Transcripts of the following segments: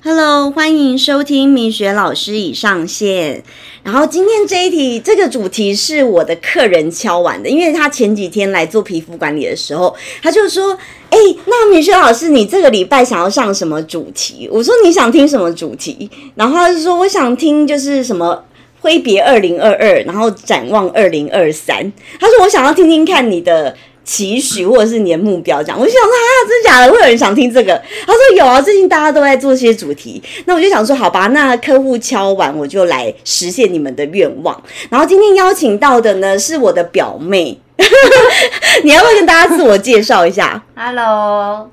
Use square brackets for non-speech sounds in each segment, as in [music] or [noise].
Hello，欢迎收听米雪老师已上线。然后今天这一题，这个主题是我的客人敲完的，因为他前几天来做皮肤管理的时候，他就说：“哎、那米雪老师，你这个礼拜想要上什么主题？”我说：“你想听什么主题？”然后他就说：“我想听就是什么。”挥别二零二二，然后展望二零二三。他说：“我想要听听看你的期许或者是你的目标。”这样，我就想说：“啊，真假的？会有人想听这个？”他说：“有啊，最近大家都在做这些主题。”那我就想说：“好吧，那客户敲完，我就来实现你们的愿望。”然后今天邀请到的呢是我的表妹，[laughs] 你要不要跟大家自我介绍一下？Hello，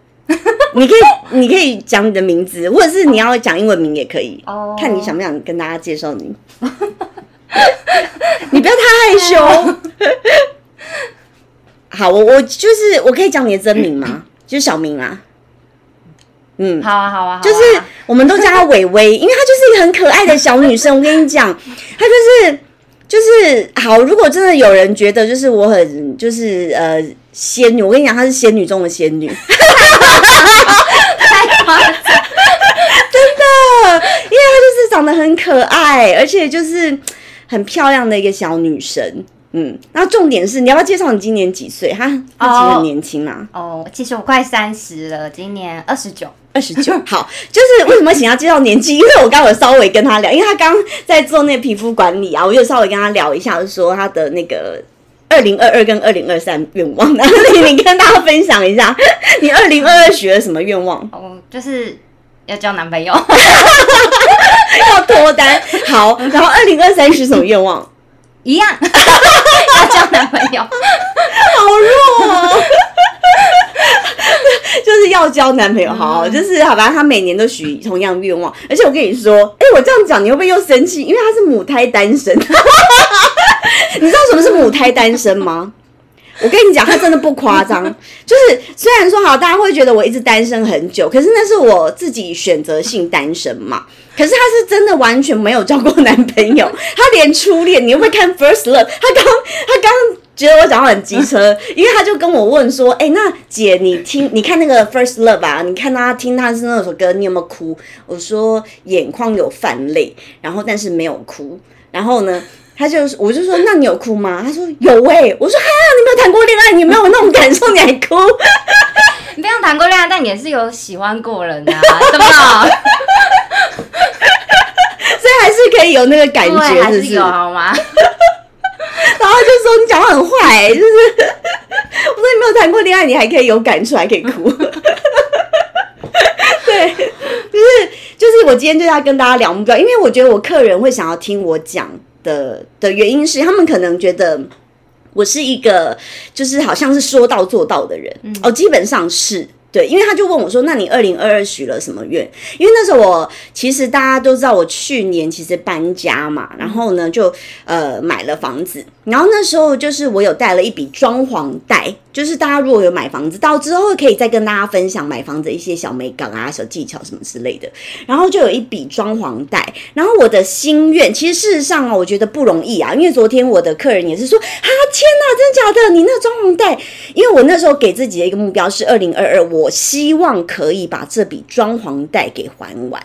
你可以，你可以讲你的名字，或者是你要讲英文名也可以。哦看你想不想跟大家介绍你。[laughs] 你不要太害羞。好，我我就是我可以讲你的真名吗？[coughs] 就是小明啊。嗯，好啊，好啊，好啊就是我们都叫她伟伟，因为她就是一个很可爱的小女生。我跟你讲，[laughs] 她就是就是好。如果真的有人觉得就是我很就是呃仙女，我跟你讲，她是仙女中的仙女。太夸张，[laughs] 因为她就是长得很可爱，而且就是很漂亮的一个小女生。嗯，那重点是，你要不要介绍你今年几岁？她她其实很年轻啊，哦，其实我快三十了，今年二十九。二十九。[laughs] 好，就是为什么想要介绍年纪？因为我刚刚有稍微跟他聊，因为他刚刚在做那皮肤管理啊，我就稍微跟他聊一下，就说他的那个。二零二二跟二零二三愿望，然后你你跟大家分享一下，[laughs] 你二零二二许了什么愿望？哦，就是要交男朋友。[laughs] 要脱单。好，然后二零二三许什么愿望？一样，[laughs] 要交男朋友。好弱哦。[laughs] 就是要交男朋友，好，就是好吧。他每年都许同样愿望，而且我跟你说，哎、我这样讲你会不会又生气？因为他是母胎单身。[laughs] 你知道什么是母胎单身吗？我跟你讲，他真的不夸张。[laughs] 就是虽然说好，大家会觉得我一直单身很久，可是那是我自己选择性单身嘛。可是他是真的完全没有交过男朋友，[laughs] 他连初恋，你会不会看 First Love？他刚他刚觉得我讲话很机车，[laughs] 因为他就跟我问说：“哎、那姐你听你看那个 First Love 啊？你看他听他是那首歌，你有没有哭？”我说眼眶有泛泪，然后但是没有哭。然后呢，他就我就说：“那你有哭吗？”他说：“有哎、我说：“哈，有谈过恋爱，你没有那种感受，你还哭？”你不用谈过恋爱，但你也是有喜欢过人啊，[laughs] 怎么？所以还是可以有那个感对，觉，是不是？还是有好吗？然后就说你讲话很坏、就是 [laughs] 我说你没有谈过恋爱，你还可以有感触，还可以哭。[laughs] 对，就是就是我今天就要跟大家聊目标，因为我觉得我客人会想要听我讲的的原因是，他们可能觉得。我是一个就是好像是说到做到的人、哦，基本上是。对，因为他就问我说：“那你二零二二许了什么愿？”因为那时候我其实大家都知道，我去年其实搬家嘛，然后呢就呃买了房子，然后那时候就是我有带了一笔装潢贷，就是大家如果有买房子，到之后可以再跟大家分享买房子一些小美感啊、小技巧什么之类的。然后就有一笔装潢贷，然后我的心愿，其实事实上啊，我觉得不容易啊，因为昨天我的客人也是说，啊天哪，真假的？你那个装潢贷，因为我那时候给自己的一个目标是二零二二，我希望可以把这笔装潢贷给还完。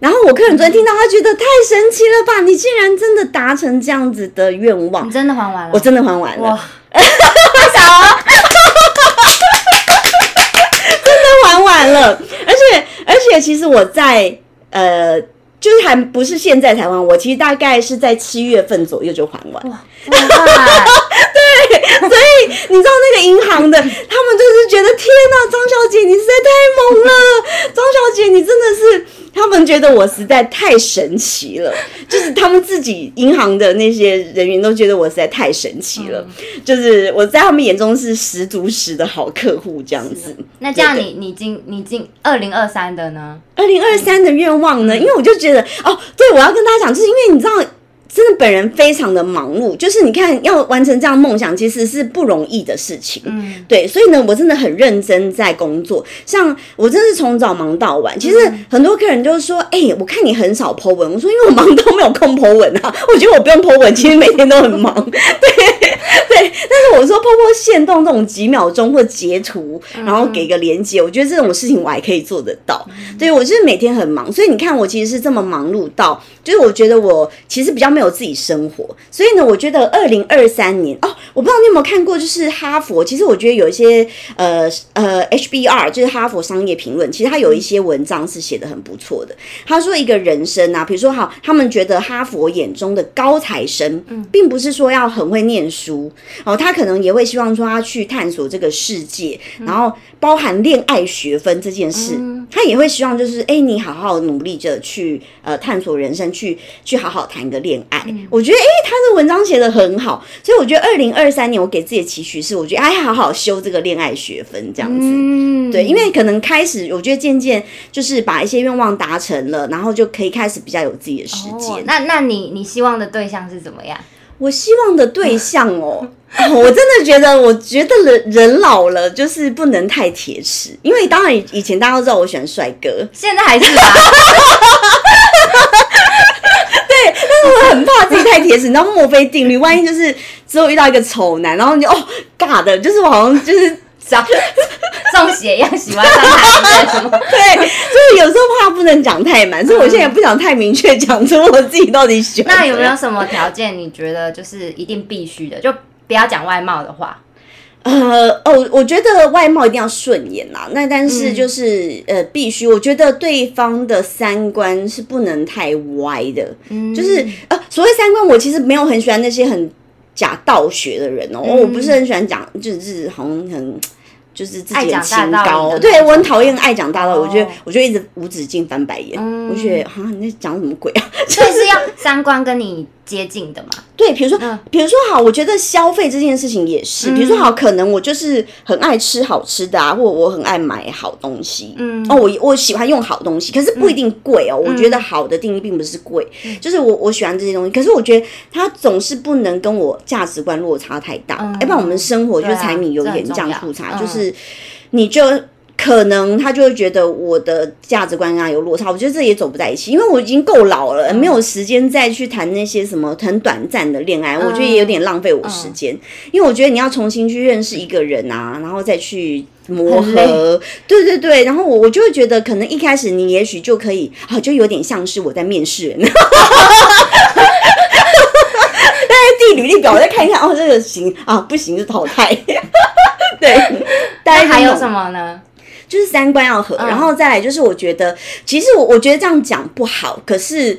然后我客人昨天听到，他觉得太神奇了吧！你竟然真的达成这样子的愿望你，真的还完了？我真的还完了。哇，[laughs] 还完了，而且而且其实我在呃，就是还不是现在才还，我其实大概是在七月份左右就还完。哇，[laughs] [laughs] 所以你知道那个银行的，他们就是觉得天呐，张小姐你实在太猛了，[laughs] 张小姐你真的是，他们觉得我实在太神奇了，就是他们自己银行的那些人员都觉得我实在太神奇了，就是我在他们眼中是十足十的好客户这样子。那这样你你今你今二零二三的呢？二零二三的愿望呢？因为我就觉得哦，对，我要跟大家讲，就是因为你知道。真的本人非常的忙碌，就是你看要完成这样梦想，其实是不容易的事情。嗯，对，所以呢，我真的很认真在工作。像我真是从早忙到晚。其实很多客人就是说：“哎、我看你很少 po 文。”我说：“因为我忙都没有空 po 文啊。[laughs] ”我觉得我不用 po 文，其实每天都很忙。[laughs] 对对，但是我说 PO 限动这种几秒钟或截图，然后给个连接，我觉得这种事情我还可以做得到。对我就是每天很忙，所以你看我其实是这么忙碌到，就是我觉得我其实比较没有自己生活。所以呢，我觉得二零二三年哦，我不知道你有没有看过，就是哈佛，其实我觉得有一些呃呃 HBR，就是哈佛商业评论，其实他有一些文章是写的很不错的。他说一个人生啊，比如说好，他们觉得哈佛眼中的高材生，并不是说要很会念书哦，他可能也会希望说他去探索这个世界，然后包含恋爱学分这件事，他也会希望就是哎，你好好努力着去呃探索人生，去去好好谈个恋爱。我觉得哎，他的文章写的很好，所以我觉得二零二三年我给自己的期许是，我觉得哎，好好修这个恋爱学分这样子。对，因为可能开始，我觉得渐渐就是把一些愿望达成了，然后就可以开始比较有自己的时间。那那你你希望的对象是怎么样？我希望的对象哦，[laughs] 我真的觉得，我觉得人人老了就是不能太铁齿，因为当然以前大家都知道我喜欢帅哥，现在还是啊。[laughs] 很怕自己太铁齿，你知道墨菲定律，万一就是之后遇到一个丑男，然后你就哦尬的，就是我好像就是。像中邪一样喜欢上他什么？对，所以有时候怕不能讲太满，所以我现在不想太明确讲出我自己到底喜欢。那有没有什么条件？你觉得就是一定必须的？就不要讲外貌的话。呃哦，我觉得外貌一定要顺眼啦。那但是就是呃，必须，我觉得对方的三观是不能太歪的。嗯，就是呃，所谓三观，我其实没有很喜欢那些很假道学的人哦。我不是很喜欢讲，就是好像很。就是自己清高，对我很讨厌爱讲大道理。我觉得，我就一直无止境翻白眼。我觉得啊，你在讲什么鬼啊？[laughs] 所以是要三观跟你接近的嘛？对，比如说，比如说好，我觉得消费这件事情也是。比如说好，可能我就是很爱吃好吃的啊，或我很爱买好东西。嗯，哦，我我喜欢用好东西，可是不一定贵哦。我觉得好的定义并不是贵，就是我我喜欢这些东西。可是我觉得它总是不能跟我价值观落差太大，要不然我们生活就是柴米油盐酱醋茶，就是你就。可能他就会觉得我的价值观跟他有落差，我觉得这也走不在一起，因为我已经够老了，没有时间再去谈那些什么很短暂的恋爱，我觉得也有点浪费我时间。因为我觉得你要重新去认识一个人啊，然后再去磨合，对对对，然后我我就会觉得，可能一开始你也许就可以啊，就有点像是我在面试人，但是递履历表我再看一看，哦，这个行啊，不行就淘汰。[laughs] 对，大家还有什么呢？就是三观要合，然后再来就是我觉得，其实我我觉得这样讲不好，可是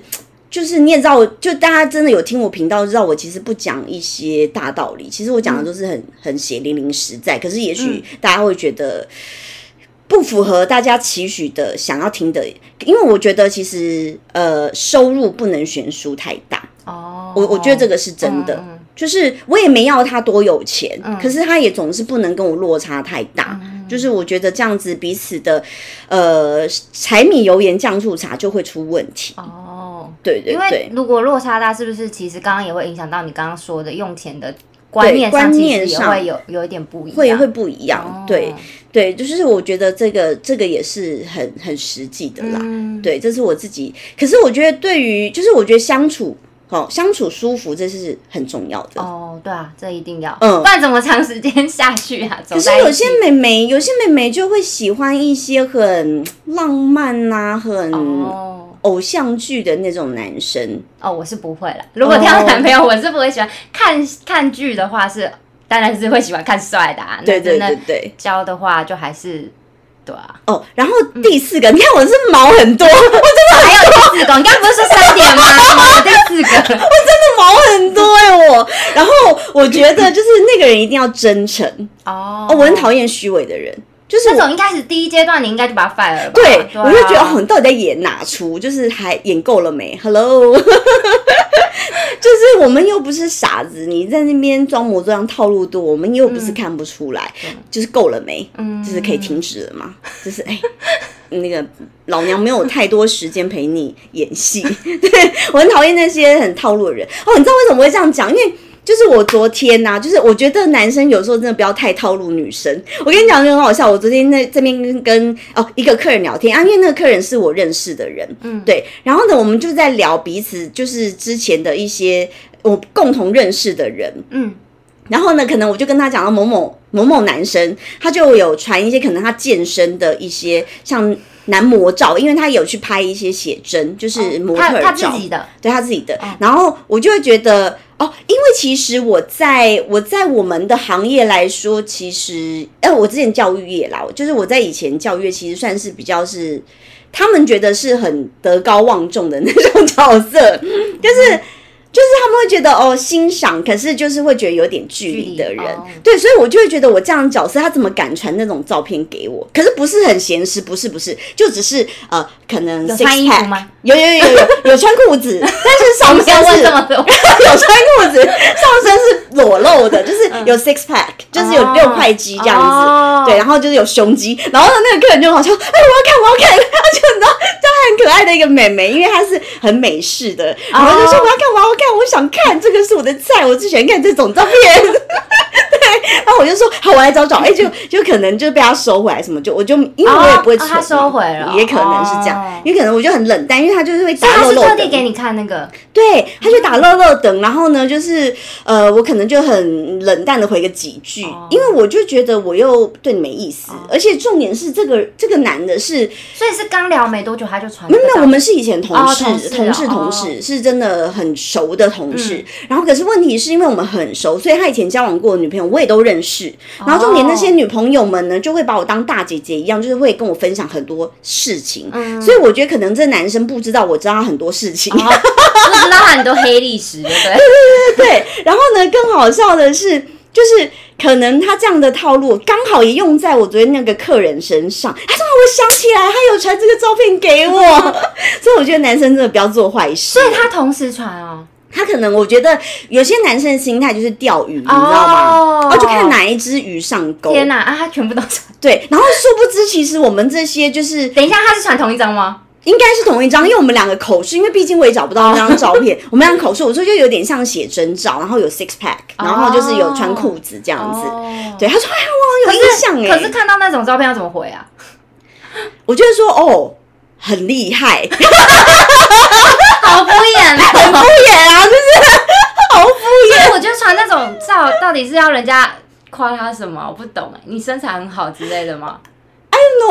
就是你也知道，就大家真的有听我频道，知道我其实不讲一些大道理，其实我讲的都是很很血淋淋实在，可是也许大家会觉得不符合大家期许的想要听的，因为我觉得其实呃收入不能悬殊太大哦，我我觉得这个是真的。就是我也没要他多有钱，可是他也总是不能跟我落差太大。就是我觉得这样子彼此的，呃，柴米油盐酱醋茶就会出问题。哦，对对对，如果落差大，是不是其实刚刚也会影响到你刚刚说的用钱的观念上，其实也会有有一点不一样，会会不一样。对对，就是我觉得这个这个也是很很实际的啦。对，这是我自己。可是我觉得对于，就是我觉得相处。好相处舒服，这是很重要的哦。对啊，这一定要，嗯，不然怎么长时间下去啊？[laughs] 可是有些妹妹，有些妹妹就会喜欢一些很浪漫呐，很偶像剧的那种男生。哦，我是不会了。如果挑男朋友，我是不会喜欢看看剧的话，是当然是会喜欢看帅的。啊。对对对对，教的话就还是。对啊，哦，然后第四个，你看我是毛很多，我真的还有第四个，你刚不是说三点吗？第四个，[laughs] 我真的毛很多哎，我。然后我觉得就是那个人一定要真诚。哦，我很讨厌虚伪的人，就是那种一开始第一阶段你应该就把他 fire 了吧。对，我就觉得哦，你到底在演哪出？就是还演够了没？[laughs] Hello。[laughs] 就是我们又不是傻子，你在那边装模作样套路多，我们又不是看不出来，就是够了没？嗯，就是可以停止了嘛？就是哎，[laughs] 那个老娘没有太多时间陪你演戏，对我很讨厌那些很套路的人。哦，你知道为什么会这样讲？因为。就是我昨天呐，就是我觉得男生有时候真的不要太套路女生。我跟你讲，就很好笑。我昨天在这边跟哦一个客人聊天啊，因为那个客人是我认识的人，嗯，对。然后呢，我们就在聊彼此，就是之前的一些我共同认识的人，嗯。然后呢，可能我就跟他讲到某某某某男生，他就有传一些可能他健身的一些像男模照，因为他有去拍一些写真，就是模特他他自己的，对他自己的。然后我就会觉得哦，因为其实我在我在我们的行业来说，其实呃，我之前教育业啦，就是我在以前教育其实算是比较是他们觉得是很德高望重的那种角色，[laughs] 就是。就是他们会觉得哦欣赏，可是就是会觉得有点距离的人，哦对，所以我就会觉得我这样的角色，他怎么敢传那种照片给我？可是不是很闲实，不是不是，就只是呃，可能有 six 穿衣服 pack 吗？有有有有有穿裤子，但是上身是有穿裤子，上身是裸露的，就是有 six pack，就是有六块肌这样子。哦对，然后就是有胸肌，然后那个客人就好像，哎，我要看，我要看，他就你知道，就很可爱的一个美眉，因为她是很美式的，然后就说我要看，我要看，看我想看，这个是我的菜，我最喜欢看这种照片。对，然后我就说好，我来找找，哎，就 [laughs] 就可能就被他收回来什么，就我就因为我也不会他收回了也可能是这样，哦也可能我就很冷淡，因为他就是会所以他是打漏漏的。特地给你看那个，对，他就打乐乐等，然后呢，就是呃，我可能就很冷淡的回个几句，哦因为我就觉得我又对你没意思，而且重点是这个这个男的是所以是刚聊没多久他就传没有没有，我们是以前同事，哦同事同事哦同事是真的很熟的同事。嗯然后可是问题是因为我们很熟，所以他以前交往过的女朋友我也都认识。哦然后重点那些女朋友们呢，就会把我当大姐姐一样，就是会跟我分享很多事情。嗯所以我觉得可能这男生不知道我知道他很多事情。哦不知道他很多黑历史，对不 [laughs] 对？对，然后呢，更好笑的是，就是可能他这样的套路刚好也用在我昨天那个客人身上。他说：“我想起来，他有传这个照片给我。[laughs] ”所以我觉得男生真的不要做坏事。所以他同时传哦，他可能我觉得有些男生的心态就是钓鱼，你知道吗？哦哦，就看哪一只鱼上钩。天哪啊，他全部都传。[laughs] 对，然后殊不知，其实我们这些就是等一下，他是传同一张吗？应该是同一张，因为我们两个口述，因为毕竟我也找不到那张照片，[laughs] 我们两个口述，我说就有点像写真照，然后有 six pack，然后就是有穿裤子这样子。哦对，他说：“哎呀，我有印象哎。”可是看到那种照片要怎么回啊？我就是说：“哦，很厉害，很 [laughs] 好敷衍很敷哦。衍啊，就是好敷衍。我觉得传那种照，到底是要人家夸他什么？我不懂哎，你身材很好之类的吗？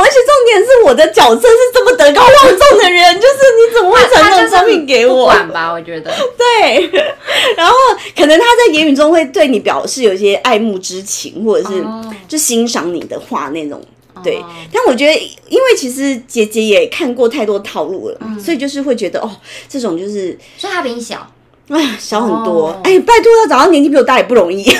而且重点是我的角色是这么德高望重的人，就是你怎么会传这种照片给不我？管吧，我觉得。[laughs] 对，然后可能他在言语中会对你表示有一些爱慕之情，或者是哦就欣赏你的话那种。对哦，但我觉得，因为其实姐姐也看过太多套路了，嗯所以就是会觉得哦，这种就是所以他比你小，哎呀小很多哦。哎、拜托要找到年纪比我大也不容易。[laughs]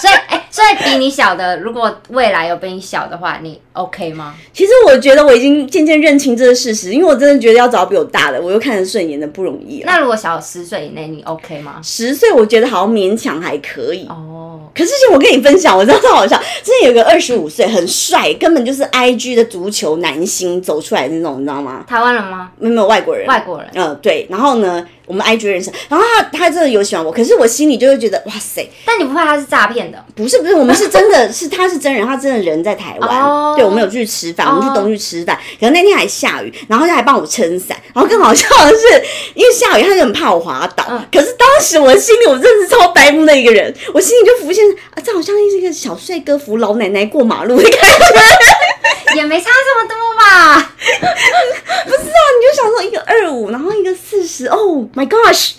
所以哎，所以比你小的，如果未来有比你小的话，你 OK 吗？其实我觉得我已经渐渐认清这个事实，因为我真的觉得要找到比我大的，我又看得顺眼的不容易了。那如果小十岁以内，你 OK 吗？十岁我觉得好像勉强还可以。哦，可是我跟你分享，我知道超好笑。之前有个二十五岁很帅，根本就是 I G 的足球男星走出来的那种，你知道吗？台湾人吗？没有没有外国人，外国人嗯、对。然后呢，我们 I G 认识，然后他他真的有喜欢我，可是我心里就会觉得哇塞，但你不怕他是诈骗的？不是不是，我们是真的 [laughs] 是他是真人，他真的人在台湾。哦对，我们有去吃饭，我们去哦东去吃饭，可能那天还下雨，然后他还帮我撑伞。然后更好笑的是，因为下雨，他就很怕我滑倒。嗯可是当时我心里，我真的是超白目的一个人，我心里就浮现啊，这好像是一个小帅哥扶老奶奶过马路的感觉。[laughs] 也没差这么多吧？[laughs] 不是啊，你就想说一个二五，然后一个四十，Oh my gosh！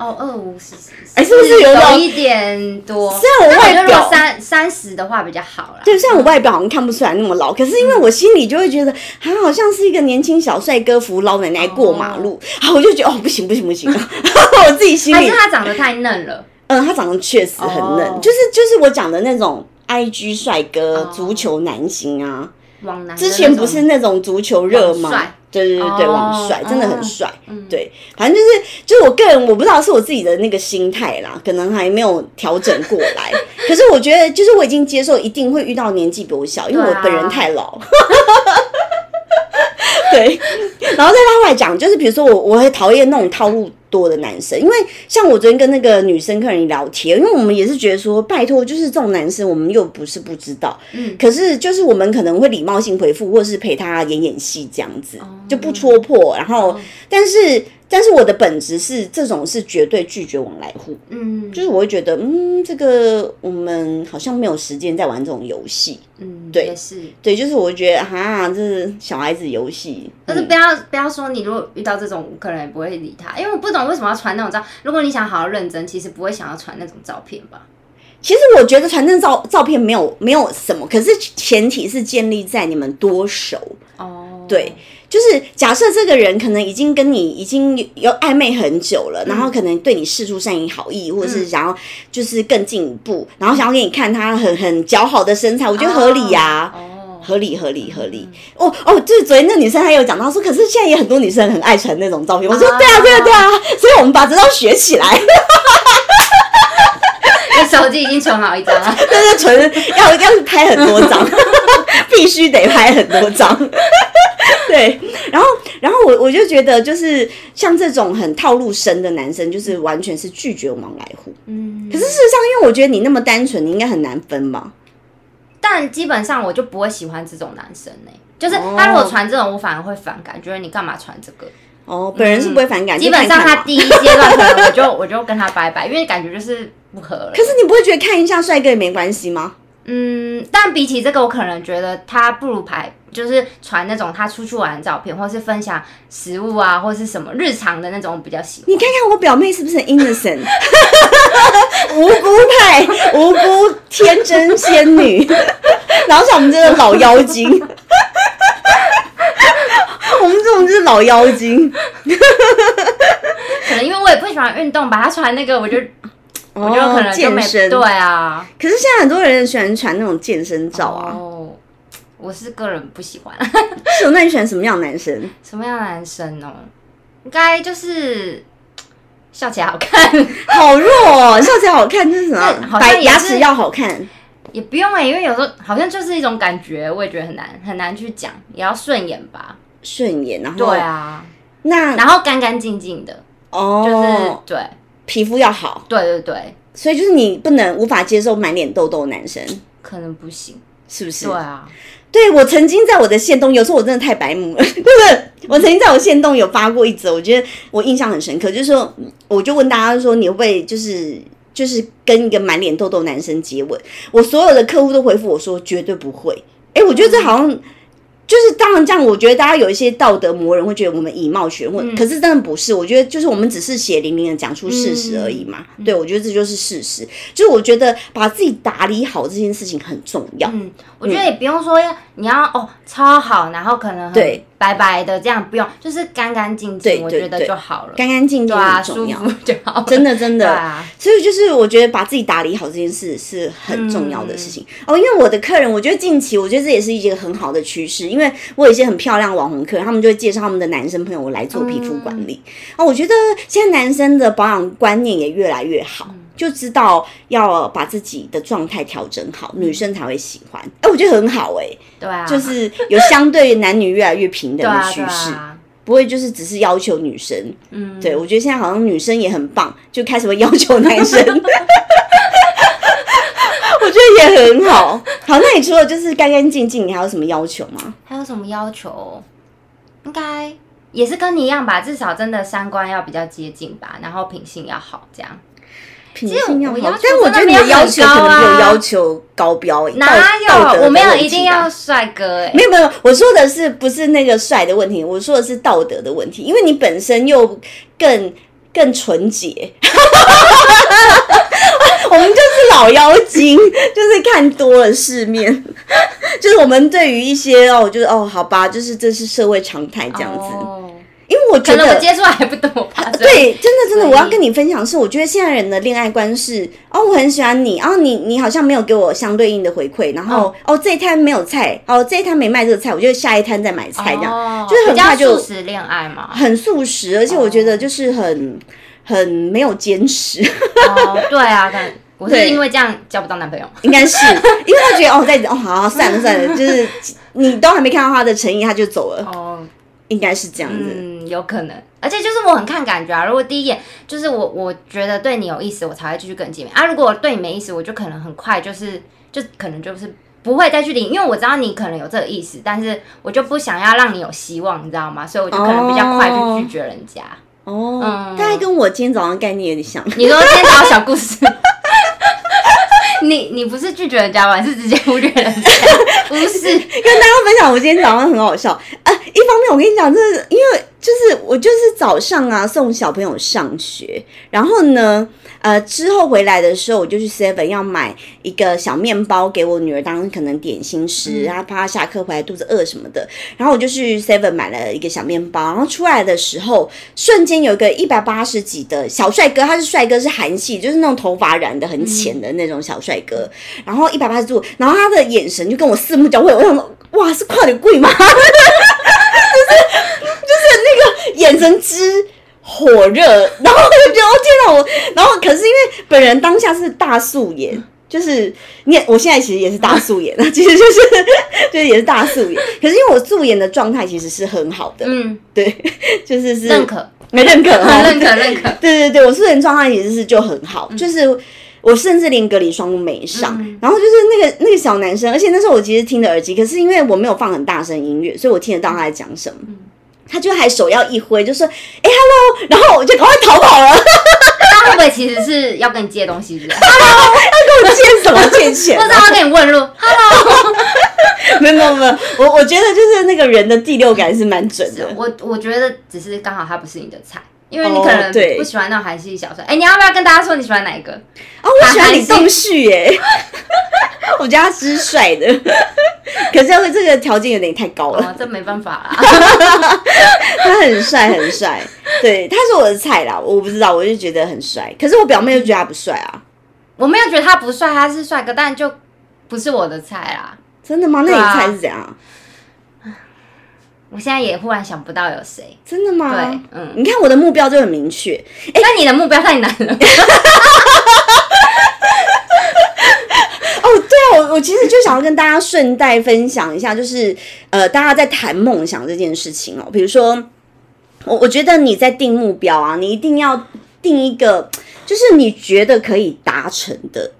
哦，二五四十，哎是不是有种一点多？虽然我外表果三三十的话比较好啦。对，虽然我外表好像看不出来那么老，可是因为我心里就会觉得，他好像是一个年轻小帅哥扶老奶奶过马路，啊，我就觉得哦，不行不行不行，[laughs] 我自己心里还是，他长得太嫩了？嗯，他长得确实很嫩，哦就是就是我讲的那种 I G 帅哥、哦足球男星啊，往南之前不是那种足球热吗？对对对对，哦网帅真的很哦帅，嗯对，反正就是就是我个人我不知道是我自己的那个心态啦，可能还没有调整过来。[laughs] 可是我觉得就是我已经接受一定会遇到年纪比我小，因为我本人太老。[laughs] 对，然后再拉回来讲，就是比如说我我会讨厌那种套路多的男生，因为像我昨天跟那个女生客人聊天，因为我们也是觉得说，拜托，就是这种男生我们又不是不知道，嗯。可是就是我们可能会礼貌性回复，或是陪他演演戏这样子，哦。就不戳破。然后，但是但是我的本质是这种是绝对拒绝往来户，嗯就是我会觉得，嗯，这个我们好像没有时间在玩这种游戏。嗯，对也是。对，就是我会觉得哈，这是小孩子游戏。但是不要不要说你如果遇到这种，我可能也不会理他，因为我不懂为什么要传那种照。如果你想好好认真，其实不会想要传那种照片吧？其实我觉得传真照照片没有没有什么，可是前提是建立在你们多熟。哦，对，就是假设这个人可能已经跟你已经有暧昧很久了，然后可能对你示出善意好意，或者是想要就是更进一步，然后想要给你看他很很姣好的身材，我觉得合理呀、哦，合理合理合理。哦哦，就是昨天那女生她有讲到说，可是现在也很多女生很爱传那种照片。我说啊。对啊对啊对啊，所以我们把这招学起来，[laughs] 你手机已经存好一张了。[laughs] 就是存要要拍很多张，[laughs] 必须得拍很多张。[laughs] 对，然后然后我我就觉得，就是像这种很套路深的男生，就是完全是拒绝往来户。嗯，可是事实上，因为我觉得你那么单纯，你应该很难分吧？但基本上我就不会喜欢这种男生呢、就是他如果传这种，我反而会反感，觉得你干嘛传这个？哦，本人是不会反感，基本上他第一阶段可能我就我就跟他拜拜，因为感觉就是不合了。可是你不会觉得看一下帅哥也没关系吗？嗯，但比起这个，我可能觉得他不如拍，就是传那种他出去玩的照片，或是分享食物啊，或是什么日常的那种比较喜欢。你看看我表妹是不是很 innocent，无辜派，无辜天真仙女，[laughs] 然后像我们这个老妖精，我们这种就是老妖精，可能因为我也不喜欢运动吧，他传那个我就我就可能健身。对啊。可是现在很多人喜欢传那种健身照啊，哦，我是个人不喜欢。[laughs] 那你喜欢什么样的男生？什么样的男生哦？应该就是笑起来好看，[laughs] 好弱哦，笑起来好看，这是什么？[laughs] 白牙齿要好看，也不用哎、因为有时候好像就是一种感觉，我也觉得很难很难去讲，也要顺眼吧。顺眼，然后对啊，那然后干干净净的哦，就是、哦，对皮肤要好，对对对，所以就是你不能无法接受满脸痘痘的男生，可能不行。是不是？对啊，对我曾经在我的线动，有时候我真的太白目了，[laughs] 不是我曾经在我线动有发过一则，我觉得我印象很深刻，就是说，我就问大家说，你会不会就是就是跟一个满脸痘痘男生接吻？我所有的客户都回复我说绝对不会。哎，我觉得这好像。就是当然这样，我觉得大家有一些道德魔人会觉得我们以貌取人，或、可是真的不是。我觉得就是我们只是血淋淋的讲出事实而已嘛。对，我觉得这就是事实。就是我觉得把自己打理好这件事情很重要。嗯，我觉得也不用说要你要哦超好，然后可能对白白的这样不用，就是干干净净，我觉得就好了。干干净净对啊。舒服就好了。真的真的，所以就是我觉得把自己打理好这件事是很重要的事情、嗯哦。因为我的客人，我觉得近期我觉得这也是一个很好的趋势，因为我有一些很漂亮网红客人，他们就会介绍他们的男生朋友来做皮肤管理。哦，我觉得现在男生的保养观念也越来越好。嗯就知道要把自己的状态调整好，女生才会喜欢。哎、我觉得很好哎、对啊，就是有相对男女越来越平等的趋势。啊，不会就是只是要求女生，嗯，对我觉得现在好像女生也很棒，就开始会要求男生，[laughs] 我觉得也很好。好，那你除了就是干干净净，你还有什么要求吗？还有什么要求？应该也是跟你一样吧，至少真的三观要比较接近吧，然后品性要好，这样。品性要好但我觉得你的要求可能没有要求高标，哪有？我没有一定要啊帅哥哎、没有没有，我说的是不是那个帅的问题，我说的是道德的问题，因为你本身又更更纯洁。[laughs] 我们就是老妖精，就是看多了世面，[laughs] 就是我们对于一些哦，就是哦，好吧，就是这是社会常态这样子。哦因为我觉得我，接触还不多吧。对，真的真的，我要跟你分享是，我觉得现在人的恋爱观是，哦，我很喜欢你，哦，你你好像没有给我相对应的回馈，然后、哦这一摊没有菜，哦这一摊没卖这个菜，我就下一摊再买菜这样。哦就是很快就素食恋爱嘛。很素食，而且我觉得就是很、很没有坚持，哦，对啊，但 [laughs] 我是因为这样交不到男朋友。应该是因为他觉得哦，在哦好好算了算了，就是你都还没看到他的诚意，他就走了，哦，应该是这样子。嗯，有可能。而且就是我很看感觉啊，如果第一眼就是我我觉得对你有意思，我才会继续跟你见面啊。如果我对你没意思，我就可能很快就是就可能就是不会再去理，因为我知道你可能有这个意思，但是我就不想要让你有希望，你知道吗？所以我就可能比较快去拒绝人家。哦，嗯大概跟我今天早上概念有点像。你说今天早上小故事，你你不是拒绝人家吧？你是直接忽略人家？[laughs] 不是，跟大家分享，我今天早上很好笑。呃，一方面我跟你讲，这是因为就是我就是早上啊送小朋友上学，然后呢，呃之后回来的时候，我就去 Seven 要买一个小面包给我女儿当可能点心吃，然后怕她下课回来肚子饿什么的。然后我就去 Seven 买了一个小面包，然后出来的时候，瞬间有一个一百八十几的小帅哥，他是帅哥，是韩系，就是那种头发染的很浅的那种小帅哥，然后一百八十度，然后他的眼神就跟我四目交汇，我想说，哇，是跨点贵吗？[laughs] 就是就是那个眼神之火热，[laughs] 然后我就觉得哦天哪，我然后可是因为本人当下是大素颜。[laughs] 就是你，我现在其实也是大素颜那，[laughs] 其实就是就是也是大素颜。可是因为我素颜的状态其实是很好的，嗯，对，就是是认可，没认可哈，认可，认可。对对对，我素颜状态其实是就很好，就是我甚至连隔离霜都没上。然后就是那个那个小男生，而且那时候我其实听着耳机，可是因为我没有放很大声音乐，所以我听得到他在讲什么。他就还手要一挥，就说：“哎、h e l l o 然后我就赶快逃跑了。他会不会其实是要跟你借东西是不是？[laughs] 跟我借什么借钱或者他跟你问路？Hello，[laughs] 没有没有没有，我我觉得就是那个人的第六感是蛮准的。我我觉得只是刚好他不是你的菜，因为你哦可能对不喜欢那种韩系小帅。哎、你要不要跟大家说你喜欢哪一个？哦，我喜欢李栋旭耶，[laughs] 我觉得他是帅的，[laughs] 可是这个条件有点太高了。哦，这没办法啦。[laughs] 他很帅，很帅，对，他是我的菜啦。我不知道，我就觉得很帅。可是我表妹就觉得他不帅啊，我没有觉得他不帅，他是帅哥，但就不是我的菜啦。真的吗？那你对啊猜是怎样？我现在也忽然想不到有谁。真的吗？对嗯你看我的目标就很明确。那你的目标太难了。[laughs] 哦，对啊，我我其实就想要跟大家顺带分享一下，就是呃，大家在谈梦想这件事情哦。比如说，我我觉得你在定目标啊，你一定要定一个，就是你觉得可以达成的。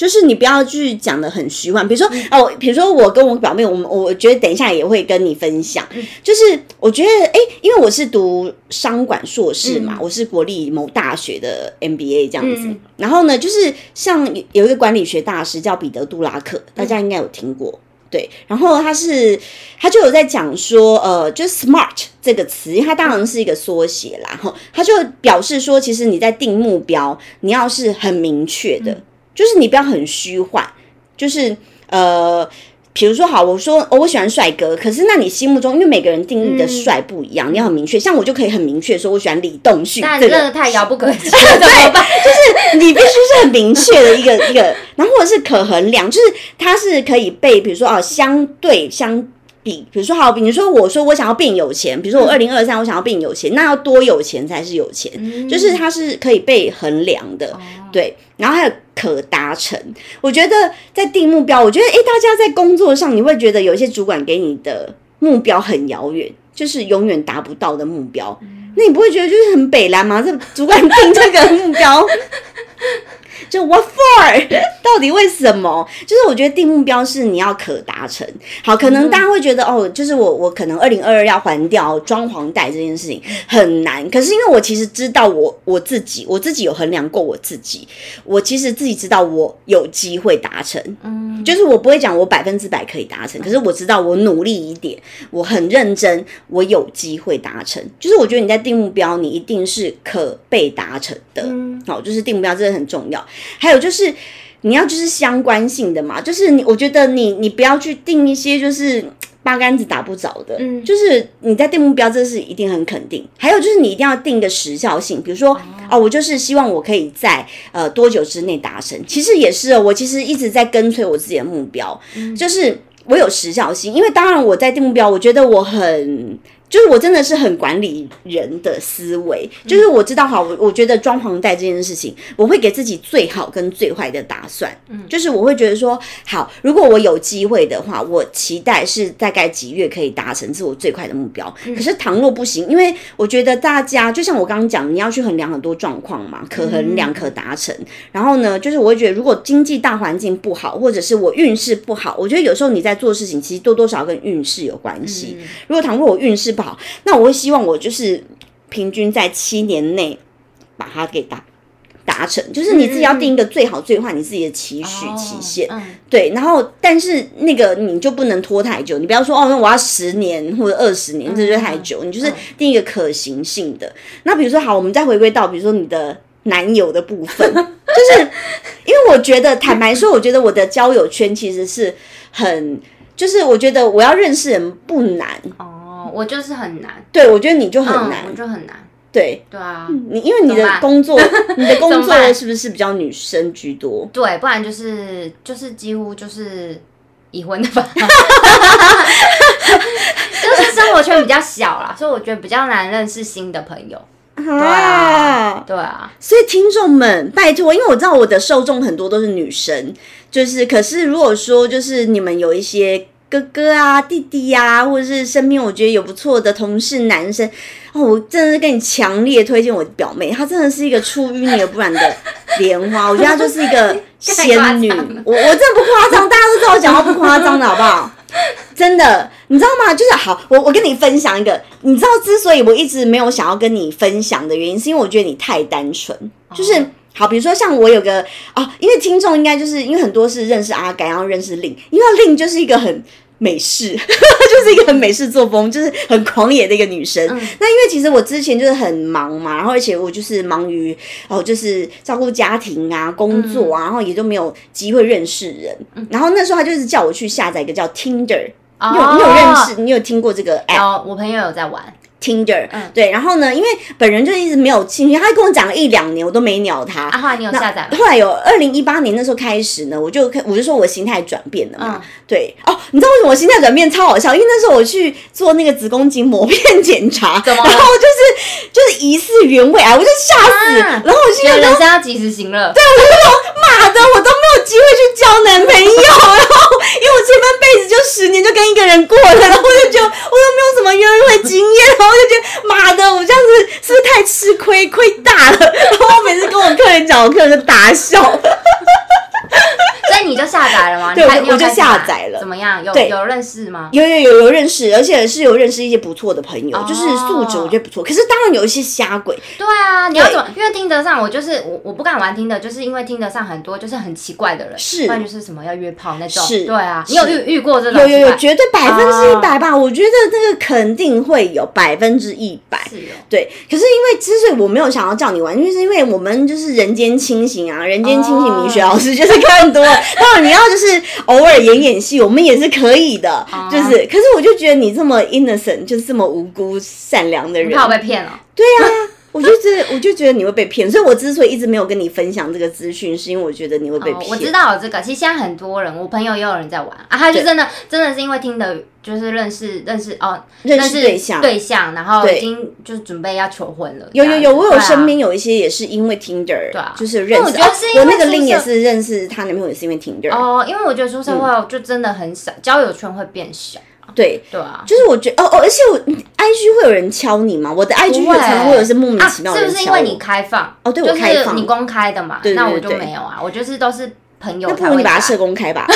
就是你不要去讲的很虚幻，比如说哦，比如说我跟我表妹，我们我觉得等一下也会跟你分享，就是我觉得哎、因为我是读商管硕士嘛，我是国立某大学的 MBA 这样子，嗯然后呢，就是像有一个管理学大师叫彼得·杜拉克，大家应该有听过。对，然后他是他就有在讲说，呃，就是 smart 这个词，因为它当然是一个缩写啦，哈，他就表示说，其实你在定目标，你要是很明确的，就是你不要很虚幻，就是呃。比如说，好，我说、哦、我喜欢帅哥，可是那你心目中，因为每个人定义的帅不一样，你要很明确。像我就可以很明确说，我喜欢李栋旭这个但这个太遥不可及了，怎么办？你必须是很明确的一个一个，然后或者是可衡量，就是它是可以被，比如说啊，相对相比，比如说好，比如说我说我想要变有钱，比如说我二零二三我想要变有钱，那要多有钱才是有钱，就是它是可以被衡量的，对，然后还有可达成。我觉得在定目标，我觉得诶，大家在工作上你会觉得有一些主管给你的目标很遥远，就是永远达不到的目标。那你不会觉得就是很北蓝吗？这主管定这个目标，[laughs] 就 what for？[laughs] 到底为什么？就是我觉得定目标是你要可达成。好，可能大家会觉得、哦，就是我我可能二零二二要还掉装潢贷这件事情很难。可是因为我其实知道我我自己，我自己有衡量过我自己，我其实自己知道我有机会达成。嗯，就是我不会讲我百分之百可以达成，可是我知道我努力一点，我很认真，我有机会达成。就是我觉得你在定目标，你一定是可被达成的。嗯好，就是定目标真的很重要。还有就是你要就是相关性的嘛，就是你我觉得你你不要去定一些就是。八竿子打不着的，嗯就是你在定目标，这是一定很肯定。还有就是你一定要定一个时效性，比如说啊、我就是希望我可以在呃多久之内达成。其实也是哦，我其实一直在跟随我自己的目标，就是我有时效性。因为当然我在定目标，我觉得我很。就是我真的是很管理人的思维，就是我知道哈，我我觉得装潢贷这件事情，我会给自己最好跟最坏的打算，嗯就是我会觉得说，好，如果我有机会的话，我期待是大概几月可以达成，这是我最快的目标。可是倘若不行，因为我觉得大家就像我刚刚讲，你要去衡量很多状况嘛，可衡量、可达成。然后呢，就是我会觉得，如果经济大环境不好，或者是我运势不好，我觉得有时候你在做事情，其实多多少少跟运势有关系。如果倘若我运势不好，那我会希望我就是平均在七年内把它给达达成，就是你自己要定一个最好最坏你自己的期许期限。嗯，对，然后但是那个你就不能拖太久，你不要说哦，那我要十年或者二十年，这就太久。你就是定一个可行性的。那比如说好，我们再回归到比如说你的男友的部分，[laughs] 就是因为我觉得坦白说，我觉得我的交友圈其实是很，就是我觉得我要认识人不难。哦，我就是很难，对，我觉得你就很难，我就很难。对，对啊，你因为你的工作，[laughs] 你的工作是不是比较女生居多？对，不然就是就是几乎就是已婚的吧，[laughs] 就是生活圈比较小啦，所以我觉得比较难认识新的朋友。对啊，对啊，所以听众们，拜托，因为我知道我的受众很多都是女生，就是可是如果说就是你们有一些哥哥啊、弟弟呀、或者是身边我觉得有不错的同事男生，哦，我真的是跟你强烈推荐我表妹，她真的是一个出淤泥而不染的莲花，我觉得她就是一个 [laughs] 仙女，我我真的不夸张，大家都知道我讲话不夸张的好不好？[laughs] 真的，你知道吗？就是好，我我跟你分享一个，你知道之所以我一直没有想要跟你分享的原因，是因为我觉得你太单纯，就是。好，比如说像我有个啊，因为听众应该就是因为很多是认识阿改，然后认识令，因为令就是一个很美式，[laughs] 就是一个很美式作风，就是很狂野的一个女生。那因为其实我之前就是很忙嘛，然后而且我就是忙于哦，就是照顾家庭啊、工作啊，然后也就没有机会认识人。然后那时候他就是叫我去下载一个叫 Tinder，你有你有认识，你有听过这个 app？哦，我朋友有在玩，Tinder，、对，然后呢，因为本人就一直没有兴趣，他跟我讲了一两年，我都没鸟他。啊，后来你有下载吗？后来有二零一八年那时候开始呢，我就看我就说我心态转变了嘛，嗯对哦，你知道为什么我心态转变超好笑？因为那时候我去做那个子宫颈膜片检查，然后就是就是疑似原位癌，我就吓死，啊然后我心觉得里就人生要及时行乐。对，我就说妈的，我都机会去交男朋友，然后因为我前半辈子就十年就跟一个人过了，然后我就觉得我又没有什么约会经验，然后我就觉得妈的，我这样子是不是太吃亏，亏大了？然后我每次跟我客人讲，我客人就大笑。[laughs] 所以你就下载了吗？对我就下载了怎么样？有有认识吗？有有有有认识，而且是有认识一些不错的朋友，哦就是素质我觉得不错。可是当然有一些瞎鬼，对啊，你要怎么？因为听得上，我就是我我不敢玩听的，就是因为听得上很多就是很奇怪的人，是不然就是什么要约炮那种。是对啊，你有遇遇过这种？有有有，绝对百分之一百哦吧。我觉得这个肯定会有百分之一百。是哦。对，可是因为之所以我没有想要叫你玩，因为是因为我们就是人间清醒啊，人间清醒哦米雪老师就是看多了。当然你要就是偶尔演演戏，我们也是可以的。哦就是，可是我就觉得你这么 innocent，就是这么无辜善良的人，你怕我被骗了？对啊，我就觉得，我就觉得你会被骗，所以我之所以一直没有跟你分享这个资讯，是因为我觉得你会被骗。哦我知道这个，其实现在很多人，我朋友也有人在玩啊，他就真的真的是因为听的，就是认识认识哦，认识对象对象，然后已经就是准备要求婚了。有有有，我有身边有一些也是因为 Tinder，、对啊就是认识。我觉得是因为哦我那个令也是认识她男朋友也是因为 Tinder。哦，因为我觉得出社会就真的很少，交友圈会变小，对，对啊。就是我觉得哦哦，而且我 IG 会有人敲你吗？我的 IG 有常常会有些莫名啊，其妙的是。不是因为你开放？哦对我就是开放你公开的嘛，那我就对没有啊，我就是都是朋友那不如你把它设公开吧。[laughs]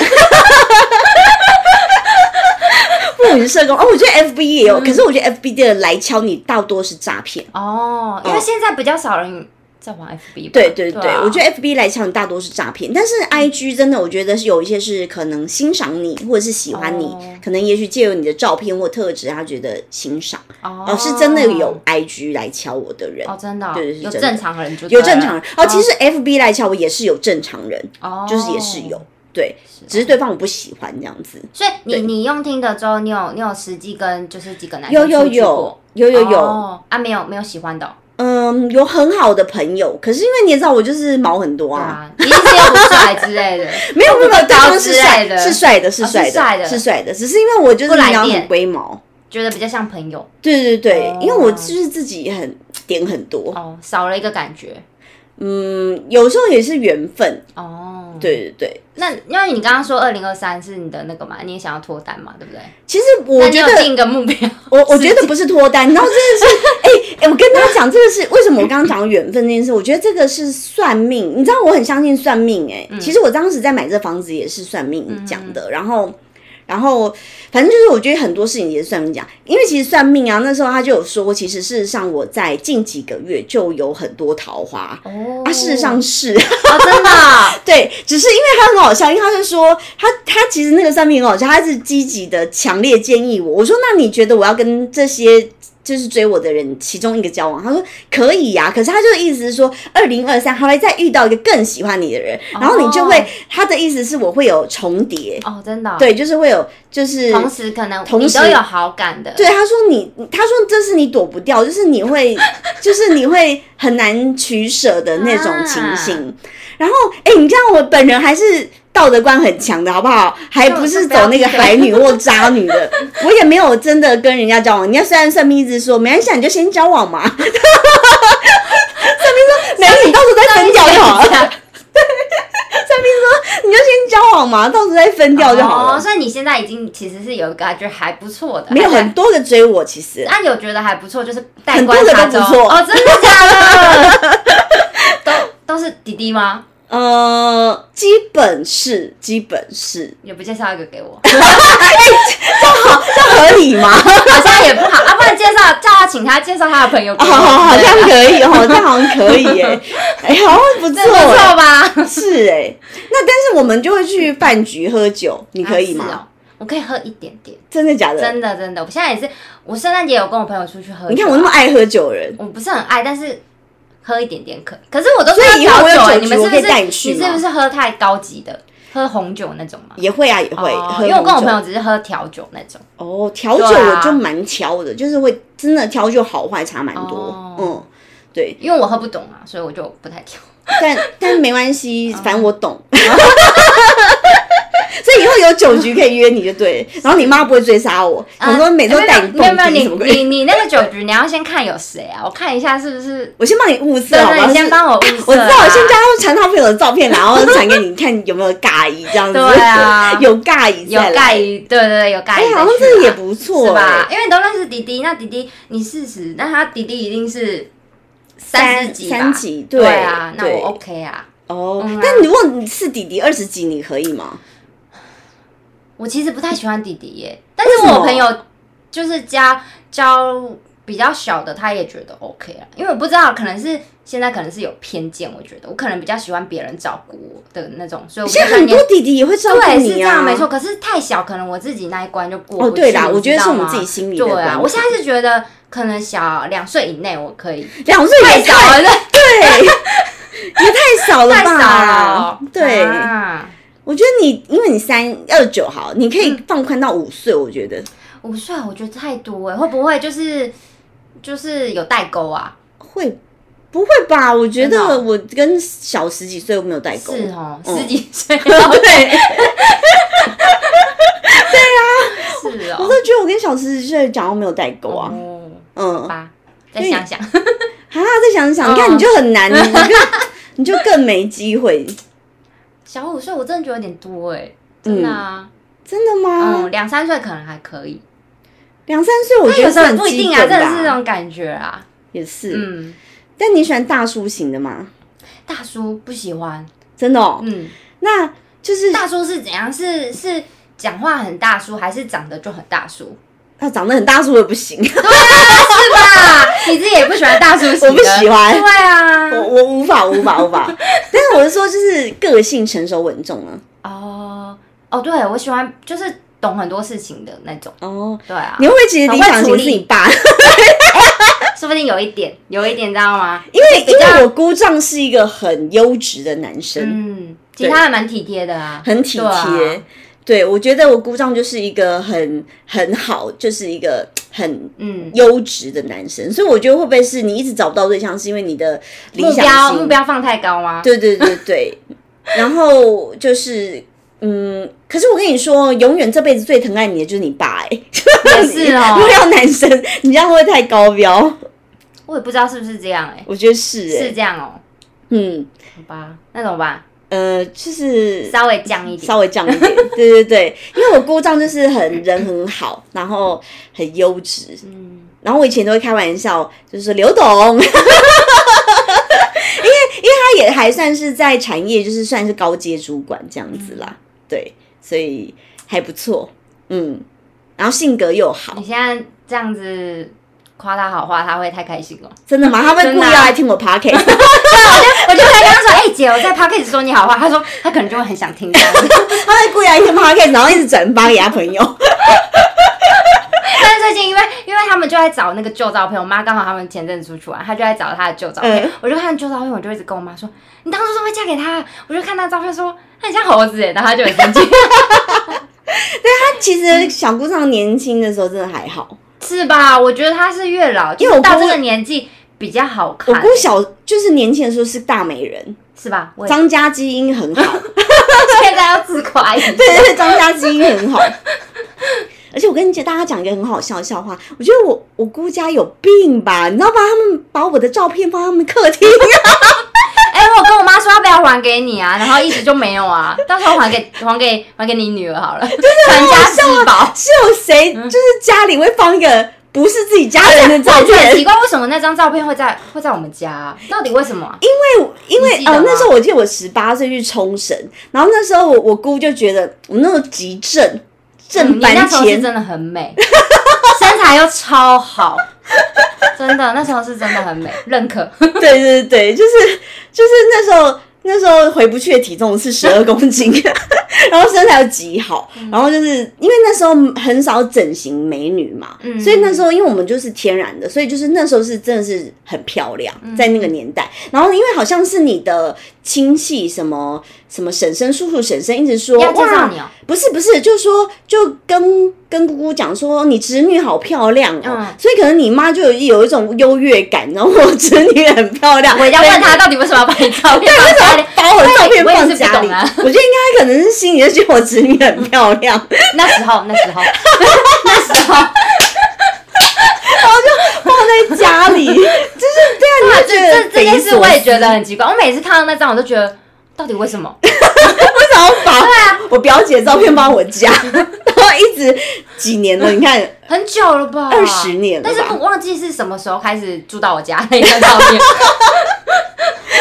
不如你设公哦，我觉得 FB 也嗯有，可是我觉得 FB 的来敲你大多是诈骗。哦，因为现在比较少人在玩 FB 吧。对对对，啊我觉得 FB 来讲大多是诈骗，但是 IG 真的我觉得是有一些是可能欣赏你或者是喜欢你，哦可能也许借由你的照片或特质，他觉得欣赏，哦哦，是真的有 IG 来敲我的人。哦，真的对是真的正常人就有正常人哦，其实 FB 来敲我也是有正常人，哦，就是也是有，对，只是对方我不喜欢这样子。所以你你用听的之后，你有你有实际跟就是几个男有有有有有有，哦啊，没有没有喜欢的哦，嗯，有很好的朋友，可是因为你也知道我就是毛很多啊，一定是又不帅之类的，没 [laughs] 有没有，没有对高方是帅的。是帅的，是哦帅的，是帅的。是帅的，只是因为我就是你知道电。很龟毛。觉得比较像朋友。对对对，哦。因为我就是自己很点很多，哦，少了一个感觉。嗯，有时候也是缘分，哦。，对对对。那因为你刚刚说二零二三是你的那个嘛，你也想要脱单嘛，对不对？其实我觉得，定一个目标，我我觉得不是脱单，然后真的是，[laughs] 哎、哎、我跟大家讲，这个是为什么我刚刚讲缘分这件事，我觉得这个是算命，你知道我很相信算命、哎、嗯其实我当时在买这房子也是算命讲的，然后。然后反正就是我觉得很多事情也是算命讲，因为其实算命啊，那时候他就有说，其实事实上我在近几个月就有很多桃花。哦，啊，事实上是，哦，真的啊，[laughs] 对，只是因为他很好笑，因为他就说他他其实那个算命很好笑，他是积极的强烈建议我，我说那你觉得我要跟这些就是追我的人其中一个交往？他说可以呀、可是他就意思是说，二零二三还会再遇到一个更喜欢你的人，然后你就会、哦他的意思是我会有重叠，哦，真的哦，对，就是会有就是同时可能同时你都有好感的，对，他说你，他说这是你躲不掉，就是你会，[laughs] 就是你会很难取舍的那种情形。然后，哎、你知道我本人还是道德观很强的，好不好？还不是走那个海女或渣女的，我也没有真的跟人家交往。人家虽然算命一直说没关系啊，你就先交往嘛。算命说，没有，你到时候再分掉就好了。算命说，你就先交往嘛，到时候再分掉就好了。哦，所以你现在已经其实是有一个觉得还不错的，没有很多个追我，其实那有觉得还不错，就是带很多个都不错哦，真的假的？[laughs] 都都是弟弟吗？呃，基本是，基本是，也不介绍一个给我，[laughs] 这好，这合理吗？好像也不好。啊，不然介绍叫他请他介绍他的朋友给我，好好好，这样对可以哦，[laughs] 这样好像可以耶，[laughs] 哎，好像不错。这不错哎，吧？是哎，那但是我们就会去饭局喝酒，你可以吗？啊是哦。我可以喝一点点，真的假的？真的真的，我现在也是，我圣诞节有跟我朋友出去喝酒啊，你看我那么爱喝酒的人，我不是很爱，但是喝一点点可，可是我都是所以喝以后我有调酒你们是不是带你去吗你是不是喝太高级的，喝红酒那种吗？也会啊，也会，哦喝因为我跟我红酒朋友只是喝调酒那种。哦，调酒对啊我就蛮挑的，就是会真的调酒好坏差蛮多哦，嗯，对，因为我喝不懂啊，所以我就不太挑。但但没关系，哦 [laughs] 反正我懂。[laughs] [laughs] 所以以后有酒局可以约你就对，然后你妈不会追杀我，啊我说每周带你没有没有蹦迪什么没有，你鬼？你你那个酒局，你要先看有谁啊？我看一下是不是？[laughs] 我先帮你物色好不好？对，你先帮我物色啊。我知道，我先叫他们传他朋友的照片，然后传给你看有没有尬意这样子。对啊 [laughs] 有尬意有再来盖鱼，对对对，有盖哎、鱼。好像这个也不错、是吧？哎因为你都认识弟弟，那弟弟你四十，那他弟弟一定是三十几对对啊，那我 OK 啊。哦、但如果你是弟弟二十几，你可以吗？我其实不太喜欢弟弟耶，但是我朋友就是教教比较小的，他也觉得 OK 了，因为我不知道，可能是现在可能是有偏见，我觉得我可能比较喜欢别人照顾我的那种，所以我现在很多弟弟也会照顾对是你啊，这样没错，可是太小，可能我自己那一关就过不哦，对啦，我觉得是我们自己心里的对啊，我现在是觉得可能小两岁以内我可以，两岁太小了，对，[laughs] 也太小了吧？太小了，对，啊我觉得你因为你三二九好，你可以放宽到五岁，我觉得五岁我觉得太多哎，会不会就是就是有代沟啊？会。不会吧？我觉得我跟小十几岁我没有代沟。是哦，嗯十几岁，[laughs] 对，[laughs] 是哦，我都觉得我跟小十几岁讲话没有代沟啊。哦，嗯，吧，再想想，[laughs] 啊，再想想，你嗯看你就很难，你就你就更没机会。小五岁我真的觉得有点多哎，真的啊，真的吗？嗯，两三岁可能还可以，两三岁我觉得是很不一定啊，真的是这种感觉啊，也是。嗯，但你喜欢大叔型的吗？大叔不喜欢，真的哦，嗯，那就是大叔是怎样？是是讲话很大叔，还是长得就很大叔？他长得很大叔也不行，[laughs] 对啊是吧？你自己也不喜欢大叔我不喜欢。对啊，我我无法无法无法。[laughs] 但是我是说，就是个性成熟稳重啊。哦。哦，对我喜欢就是懂很多事情的那种，哦，对啊，你会不会其实理想型是你爸？[laughs] 说不定有一点，有一点，知道吗？因为因为我姑丈是一个很优质的男生，嗯，其实他还蛮体贴的啊，很体贴。对，我觉得我姑丈就是一个很很好，就是一个 [tsk] 很嗯，优质的男生，所以我觉得会不会是你一直找不到对象，是因为你的理目想型标目标放太高吗？对对对对，然后就是嗯，可是我跟你说，永远这辈子最疼爱你的就是你爸哎、[laughs] 也是哦。[laughs] 如果要男生，你这样会不会太高标？我也不知道是不是这样，哎，我觉得是哎、是这样哦，嗯。好吧，那怎么办？呃，就是稍微降一点，稍微降一点，[laughs] 对对对，因为我姑丈就是很人很好，然后很优质，嗯，然后我以前都会开玩笑，就是说刘董，[laughs] 因为因为他也还算是在产业，就是算是高阶主管这样子啦，对，所以还不错。嗯，然后性格又好。你，现在这样子夸他好话，他会太开心了。真的吗？他会故意要来听我 podcast，[laughs] 我就会跟他说：“哎、姐，我在 p o c a s t 说你好话。”他说他可能就会很想听这样子。[laughs] 他会故意来听 podcast，然后一直转发给他朋友。[laughs] 但是最近因为因为他们就在找那个旧照片，我妈刚好他们前阵子出去玩，她就在找她的旧照片，嗯我就看旧照片，我就一直跟我妈说：“你当初怎么会嫁给他？”我就看那照片说：“他很像猴子。”然后她就很生气，他其实小姑丈年轻的时候真的还好，是吧？我觉得他是越老，因为我到这个年纪比较好看，我姑小就是年轻的时候是大美人，是吧？张家基因很好，[laughs] 现在要自夸一下，[laughs] 对对对，张家基因很好。而且我跟大家讲一个很好笑的笑话，我觉得我我姑家有病吧，你知道吧？他们把我的照片放他们客厅，说要不要还给你啊，[laughs] 然后一直就没有啊，到时候还给还给还给你女儿好了，[laughs] 传家之宝。是有谁就是家里会放一个不是自己家人的照片。很奇？怪，为什么那张照片会在会在我们家、啊？到底为什么啊、因为因为哦那时候我记得我十八岁去冲绳，然后那时候我我姑就觉得我那么急症嗯正你那搬迁，时候是真的很美，身材又超好，[laughs] 真的那时候是真的很美，认可。[laughs] 对对对，就是就是那时候那时候回不去的体重是十二 [laughs] 公斤，然后身材又极好，嗯然后就是因为那时候很少整形美女嘛，嗯所以那时候因为我们就是天然的，所以就是那时候是真的是很漂亮，嗯在那个年代。然后因为好像是你的亲戚什么什么婶婶、叔叔、婶婶一直说要介绍你哦、不是不是，就说就跟跟姑姑讲说你侄女好漂亮哦，嗯。所以可能你妈就有有一种优越感，然后我侄女很漂亮，我要问她到底为什么要把你照片放家里。把我的照片放家里，我觉得应该可能是心里就觉得我侄女很漂亮，[laughs] 那时候，那时候，[laughs] 那时候，然后就放在家里，就是这样，哇，你就觉得这这这件事我也觉得很奇怪。我每次看到那张，我都觉得到底为什么？[laughs] 为什么要把我表姐的照片放我家，[laughs] 然后一直几年了，你看，[laughs] 很久了吧？二十年了但是我忘记是什么时候开始住到我家那张照片，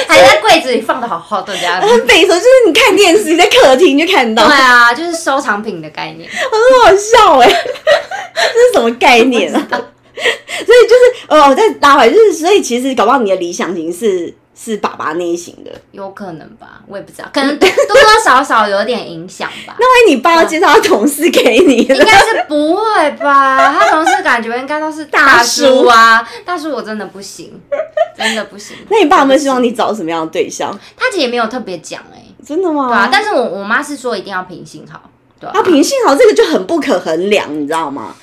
还在柜子里放的好好的这样子。很匪夷所思，就是你看电视，你在客厅就看到，对啊，就是收藏品的概念。很好笑哎、这是什么概念啊？所以就是呃，我再拉回来，就是所以其实搞不好你的理想型是是爸爸那一型的。有可能吧，我也不知道，可能多 [laughs] 多少少有点影响吧。那万一你爸要介绍他同事给你应？该是不会吧？[laughs] 他同事感觉应该都是大叔啊，大叔我真的不行，真的不行。那你爸有没有希望你找什么样的对象？他其实也没有特别讲哎、真的吗？对啊，但是我我妈是说一定要品性好，对啊，啊，品性好这个就很不可衡量，你知道吗？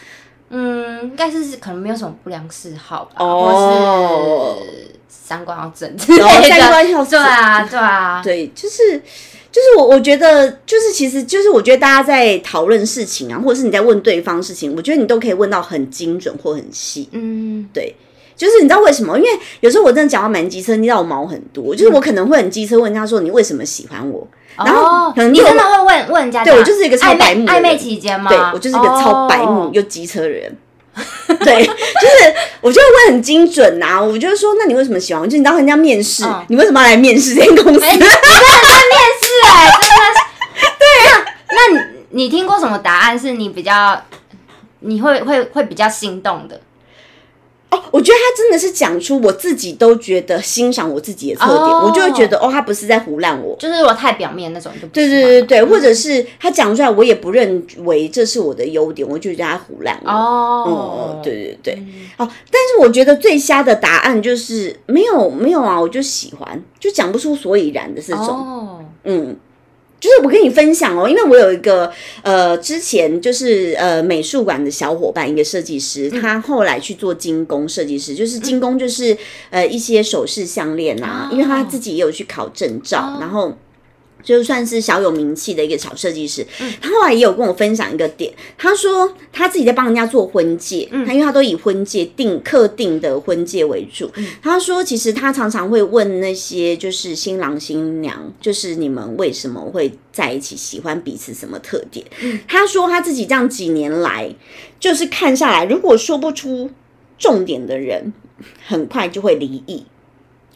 嗯，应该是可能没有什么不良嗜好吧，哦或是三观要正之类的，哦 [laughs] 三观要正对啊，对啊，对，就是就是我我觉得就是其实就是我觉得大家在讨论事情啊，或者是你在问对方事情，我觉得你都可以问到很精准或很细。嗯，对，就是你知道为什么？因为有时候我真的讲话蛮机车，你知道我毛很多，就是我可能会很机车问人家说你为什么喜欢我？然后哦可能你真的会问问人家对我就是一个超白目暧昧期间吗？对我就是一个超白目哦又机车的人。[laughs] 对，就是我就会问很精准呐、我就说，那你为什么喜欢我？就你当人家面试，嗯你为什么要来面试这间公司？欸，你真的在面试哎，[laughs] 真的是。对，啊那你你听过什么答案是你比较你会会会比较心动的？哦，我觉得他真的是讲出我自己都觉得欣赏我自己的特点，哦。我就会觉得哦，他不是在胡乱我。就是我太表面那种就不对对对对，或者是他讲出来，我也不认为这是我的优点，我就觉得他胡乱我。哦。哦，，对对对，哦，但是我觉得最瞎的答案就是没有没有啊，我就喜欢，就讲不出所以然的这种。哦，嗯，就是我跟你分享哦，因为我有一个呃，之前就是呃美术馆的小伙伴，一个设计师，他后来去做精工设计师，就是精工就是呃一些首饰项链啊，因为他自己也有去考证照，然后。就算是小有名气的一个小设计师，他后来也有跟我分享一个点，他说他自己在帮人家做婚戒，他因为他都以婚戒定客定的婚戒为主，他说其实他常常会问那些就是新郎新娘，就是你们为什么会在一起，喜欢彼此什么特点？他说他自己这样几年来，就是看下来，如果说不出重点的人，很快就会离异。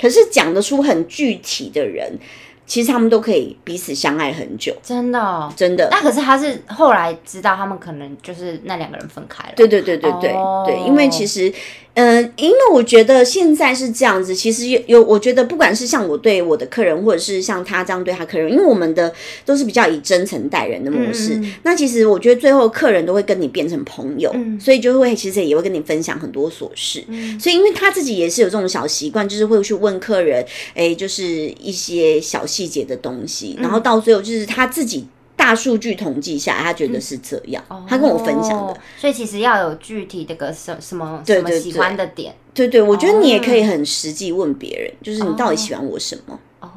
可是讲得出很具体的人，其实他们都可以彼此相爱很久，真的、哦。真的。那可是他是后来知道他们可能就是那两个人分开了。对对对对对、哦对，因为其实，呃，因为我觉得现在是这样子，其实有有，我觉得不管是像我对我的客人，或者是像他这样对他客人，因为我们的都是比较以真诚待人的模式，嗯那其实我觉得最后客人都会跟你变成朋友，嗯所以就会其实也会跟你分享很多琐事。所以因为他自己也是有这种小习惯，就是会去问客人，哎，就是一些小细节的东西，然后到最后就是他自己。大数据统计下来，他觉得是这样，他跟我分享的。哦。所以其实要有具体这个什什么什么喜欢的点。对。对，我觉得你也可以很实际问别人，就是你到底喜欢我什么？哦。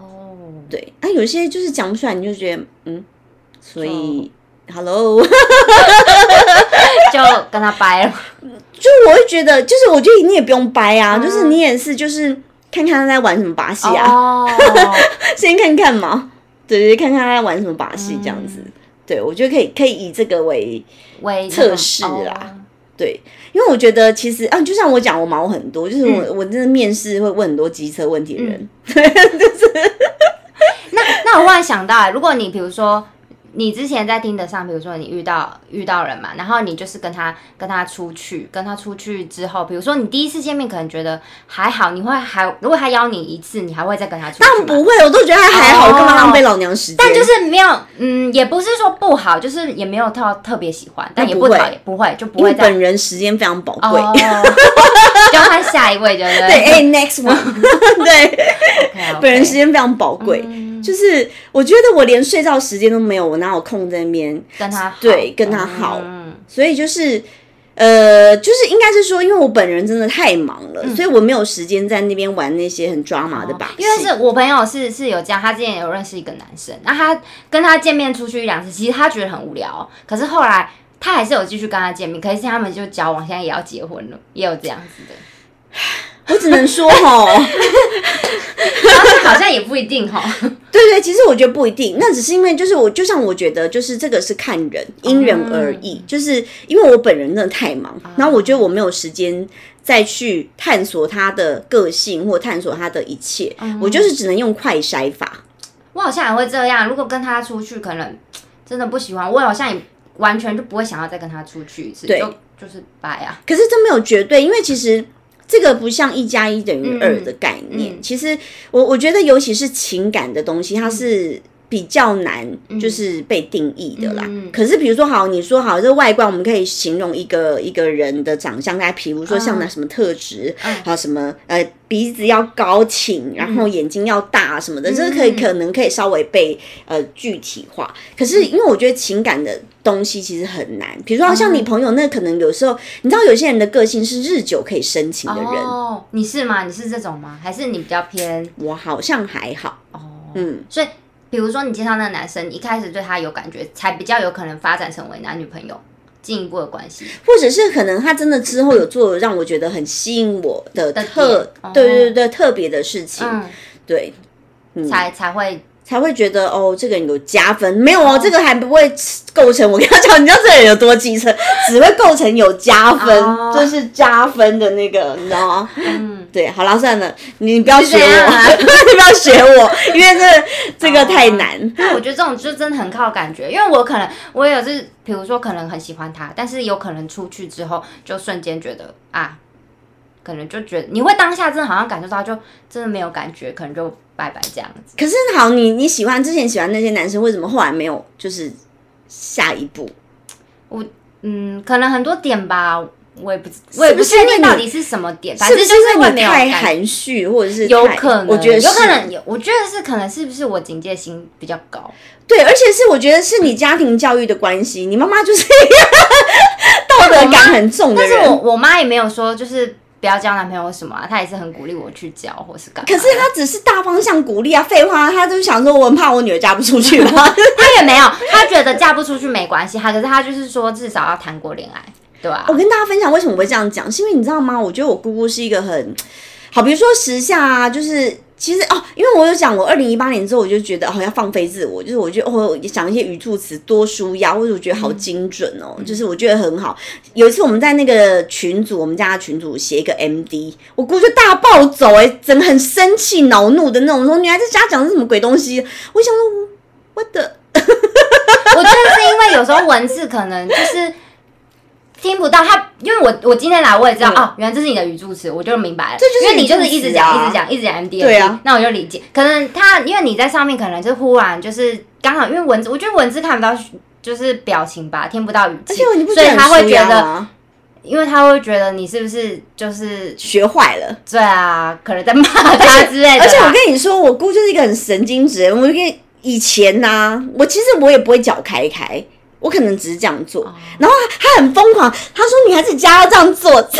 对，那、有些就是讲不出来，你就觉得嗯，所以 hello，[laughs] 就跟他掰了。[laughs] 就我会觉得，就是我觉得你也不用掰啊，就是你也是就是看看他在玩什么把戏啊，哦，[laughs] 先看看嘛，对对，看看他在玩什么把戏这样子。对，我觉得可以可以以这个为为测试啦哦。对，因为我觉得其实啊，就像我讲，我毛很多，就是我、我真的面试会问很多机车问题的人，对，[laughs] 就是那那我忽然想到、欸，如果你比如说你之前在听得上，比如说你遇到遇到人嘛，然后你就是跟他跟他出去，跟他出去之后，比如说你第一次见面可能觉得还好，你会还如果他邀你一次，你还会再跟他出去但？不会，我都觉得他还好，哦干嘛浪费老娘时间？但就是没有，嗯，也不是说不好，就是也没有特特别喜欢，但也不不会讨厌，不会就不会再本人时间非常宝贵。哦，交换下一位，对不对？对，哎、n e x t one，对 [laughs] 本人时间非常宝贵。嗯就是我觉得我连睡觉时间都没有，我哪有空在那边？跟他好对跟他好嗯所以就是。呃，就是应该是说，因为我本人真的太忙了，所以我没有时间在那边玩那些很抓马的把戏。嗯因为是我朋友是是有这样，他之前有认识一个男生，那他跟他见面出去一两次，其实他觉得很无聊，可是后来他还是有继续跟他见面，可是他们就交往，现在也要结婚了，也有这样子的，[sighs] 我只能说 [laughs] 哈，然后好像也不一定哈。对对，其实我觉得不一定，那只是因为就是我，就像我觉得就是这个是看人，因人而异。就是因为我本人真的太忙，然后我觉得我没有时间再去探索他的个性或探索他的一切，我就是只能用快筛法。我好像也会这样，如果跟他出去，可能真的不喜欢，我好像也完全就不会想要再跟他出去一次，对就就是拜啊。可是这没有绝对，因为其实。这个不像一加一等于二的概念。嗯其实我我觉得，尤其是情感的东西，它是比较难，就是被定义的啦。嗯可是比如说，好，你说好，这外观我们可以形容一个一个人的长相，大家比如说像那什么特质，还有什么呃鼻子要高挺，然后眼睛要大什么的，这个可以可能可以稍微被呃具体化。可是因为我觉得情感的东西其实很难，比如说像你朋友，那可能有时候你知道有些人的个性是日久可以生情的人，哦，你是吗？你是这种吗？还是你比较偏？我好像还好，哦？嗯，所以比如说你介绍那个男生，你一开始对他有感觉，才比较有可能发展成为男女朋友进一步的关系。或者是可能他真的之后有做让我觉得很吸引我的的特对对对特别的事情，嗯，对，才才会才会觉得哦，这个人有加分。没有哦，这个还不会构成我跟他讲，你知道这个人有多机车，[laughs] 只会构成有加分，哦就是加分的那个，你知道吗？嗯，对，好了，算了，你不要学我，啊 [laughs] 你不要学我，因为这这个太难。但我觉得这种就真的很靠感觉，因为我可能我也有是，比如说可能很喜欢他，但是有可能出去之后就瞬间觉得啊，可能就觉得你会当下真的好像感受到，就真的没有感觉，可能就拜拜这样子。可是好，你你喜欢之前喜欢那些男生，为什么后来没有就是下一步？我嗯，可能很多点吧，我也不知，我也不确定到底是什么点，反正就是会没有太。含蓄，或者是有可能，我觉得有可能有，我觉得是可能是不是我警戒心比较高，对，而且是我觉得是你家庭教育的关系，你妈妈就是道德感很重的但是我。我妈也没有说就是不要交男朋友什么、啊，他也是很鼓励我去交或是干嘛。可是他只是大方向鼓励啊，废话，他就想说我很怕我女儿嫁不出去嘛。他也没有，他觉得嫁不出去没关系，他可是他就是说至少要谈过恋爱，对吧、我跟大家分享为什么我会这样讲，是因为你知道吗？我觉得我姑姑是一个很好，比如说时下啊，就是其实哦，因为我有讲，我二零一八年之后，我就觉得哦要放飞自我，就是我觉得哦讲一些语助词多舒压，或者我觉得好精准哦，就是我觉得很好。有一次我们在那个群组，我们家的群组写一个 MD，我姑就大暴走哎、整个很生气恼怒的那种，说女孩子家讲的是什么鬼东西？我想说我的。我觉得是因为有时候文字可能就是听不到他，因为我我今天来我也知道、哦，原来这是你的语助词，我就明白了。嗯这就是因为你就是一直讲、一直讲、一直讲 M D，对啊，那我就理解。可能他因为你在上面，可能就忽然就是刚好因为文字，我觉得文字看不到就是表情吧，听不到语气而且，你不所以他会觉得，因为他会觉得你是不是就是学坏了。对啊，可能在骂他之类的啦。而且我跟你说，我姑就是一个很神经质。我跟以前呐、我其实我也不会脚开开，我可能只是这样做。哦然后他很疯狂，他说女孩子家要这样做，测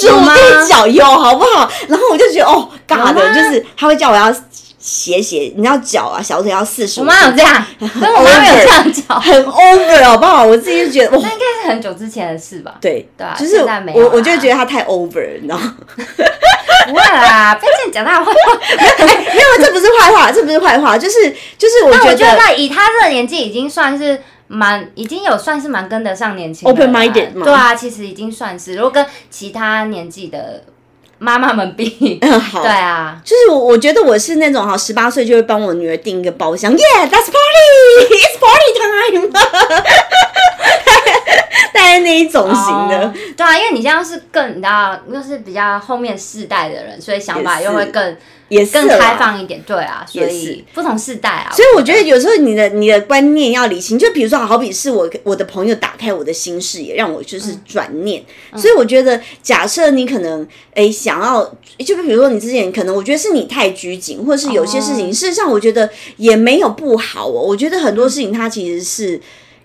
四十五度角有好不好？然后我就觉得哦，尬的，就是他会叫我要斜斜，你知道脚啊小腿要四十我五，妈有这样，我妈没有这样脚，很 over 好不好？我自己就觉得那。应该是很久之前的事吧？对，对啊就是我，我就啦觉得他太 over，你知道吗？[laughs] 不会啦，不要这样讲他的坏话。[laughs] 没有，这不是坏话，这不是坏话，就是就是我觉得觉得以他这个年纪，已经算是蛮，已经有算是蛮跟得上年轻人 Open-minded 嘛。对啊，其实已经算是，如果跟其他年纪的妈妈们比，[laughs] 嗯好。对，啊，就是我我觉得我是那种哈，十八岁就会帮我女儿订一个包厢，Yeah，that's party，it's party time，[laughs] 那一种型的。哦对啊，因为你现在是更，你知道，又是比较后面世代的人，所以想法又会更也是更开放一点，对啊，所以不同世代啊，所以我觉得有时候你的你的观念要理清，就比如说，好比是我我的朋友打开我的新视野，让我就是转念。所以我觉得，假设你可能诶想要，就比如说你之前可能我觉得是你太拘谨，或者是有些事情，哦事实上我觉得也没有不好哦。我觉得很多事情它其实是。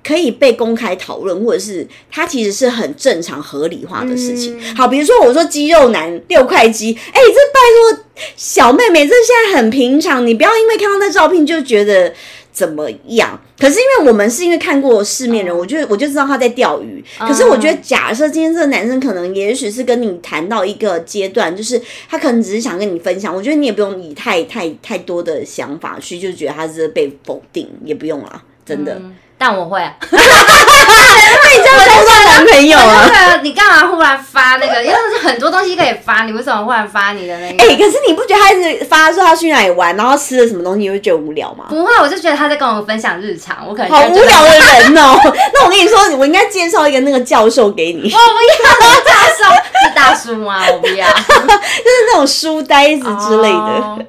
可以被公开讨论，或者是它其实是很正常合理化的事情。好，比如说我说肌肉男六块肌，哎、这拜托小妹妹，这现在很平常，你不要因为看到那照片就觉得怎么样。可是因为我们是因为看过世面人，我觉得我就知道他在钓鱼。可是我觉得，假设今天这个男生可能也许是跟你谈到一个阶段，就是他可能只是想跟你分享，我觉得你也不用以太太太多的想法去就觉得他是被否定，也不用啦，真的。嗯但我会啊，那你这样交到男朋友啊？对啊，你干嘛忽然发那个？因为是很多东西可以发，你为什么忽然发你的那个？哎、可是你不觉得他一直发说他去哪里玩，然后吃了什么东西，你会觉得无聊吗？不会，我就觉得他在跟我分享日常，我可能好无聊的人哦、那我跟你说，[laughs] 我应该介绍一个那个教授给你，我不要大叔，是大叔吗？我不要，[laughs] 就是那种书呆子之类的。哦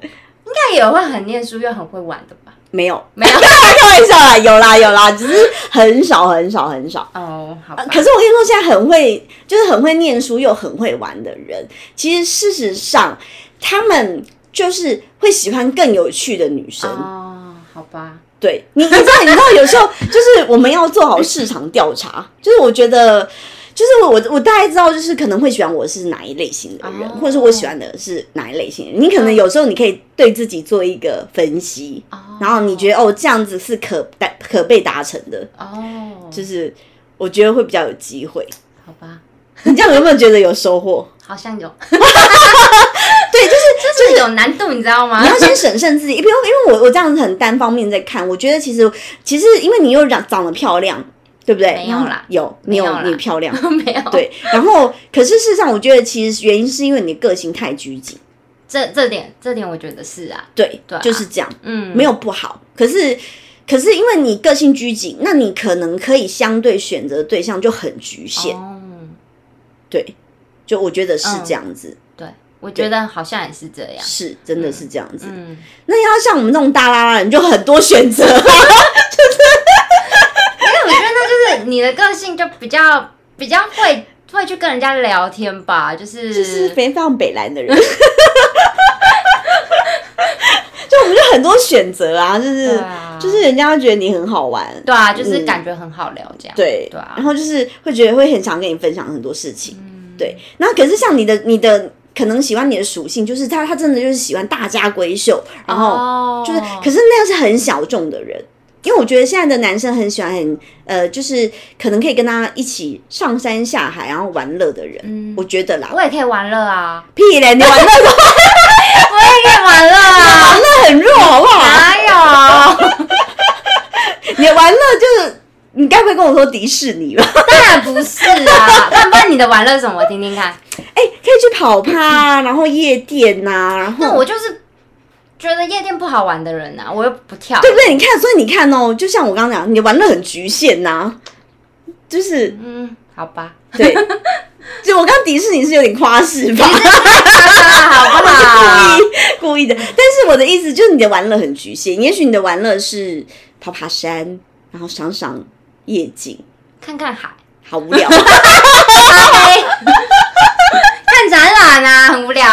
应该也会很念书又很会玩的吧？没有，没有 [laughs] 开玩笑啦，有啦有啦，只是很少很少很少。哦。可是我跟你说，现在很会，就是很会念书又很会玩的人，其实事实上他们就是会喜欢更有趣的女生。哦，好吧。对你，你知道，你知道，有时候就是我们要做好市场调查，就是我觉得。就是我，我大概知道，就是可能会喜欢我是哪一类型的人，哦或者是我喜欢的是哪一类型。你可能有时候你可以对自己做一个分析，哦然后你觉得哦这样子是可达可被达成的，哦，就是我觉得会比较有机会。好吧，你这样有没有觉得有收获？[laughs] 好像有，[laughs] 对，就是 [laughs] 就是有难度，你知道吗你？要先审慎自己，因为因为我我这样子很单方面在看，我觉得其实其实因为你又长长得漂亮，对不对？没有啦有你有没有你漂亮，[laughs] 没有，对。然后可是事实上，我觉得其实原因是因为你的个性太拘谨，这这点这点我觉得是啊，对，对啊就是这样，嗯，没有不好。可是可是因为你个性拘谨，那你可能可以相对选择对象就很局限，哦，对。就我觉得是嗯这样子，对，我觉得好像也是这样，是真的是这样子。嗯，那要像我们这种大拉拉人，就很多选择。[laughs] 你的个性就比较比较会会去跟人家聊天吧，就是就是非常北蓝的人，[laughs] 就我们就很多选择啊，就是、啊。就是人家会觉得你很好玩，对啊，就是感觉很好聊这样，对对啊。然后就是会觉得会很想跟你分享很多事情，嗯。对。那可是像你的你的可能喜欢你的属性，就是他他真的就是喜欢大家闺秀，然后哦。就是，可是那样是很小众的人。因为我觉得现在的男生很喜欢很呃，就是可能可以跟他一起上山下海，然后玩乐的人。嗯我觉得啦，我也可以玩乐啊，屁嘞！你玩乐的话，[laughs] 我也可以玩乐啊，玩乐很弱，好不好？哪有？[laughs] 你玩乐就是，你该不会跟我说迪士尼吧？当然不是啊，那不然你的玩乐是什么？我听听看。[laughs] 哎、可以去跑趴，然后夜店呐、然后那我就是觉得夜店不好玩的人呐、我又不跳。对不对？你看，所以你看哦，就像我刚刚讲，你的玩乐很局限呐、就是嗯，好吧，对，就我刚刚迪士尼是有点夸饰吧，好不好？故意故意的。但是我的意思就是你的玩乐很局限，也许你的玩乐是爬爬山，然后赏赏夜景，看看海，好无聊。[laughs] [laughs] 看展览啊，很无聊，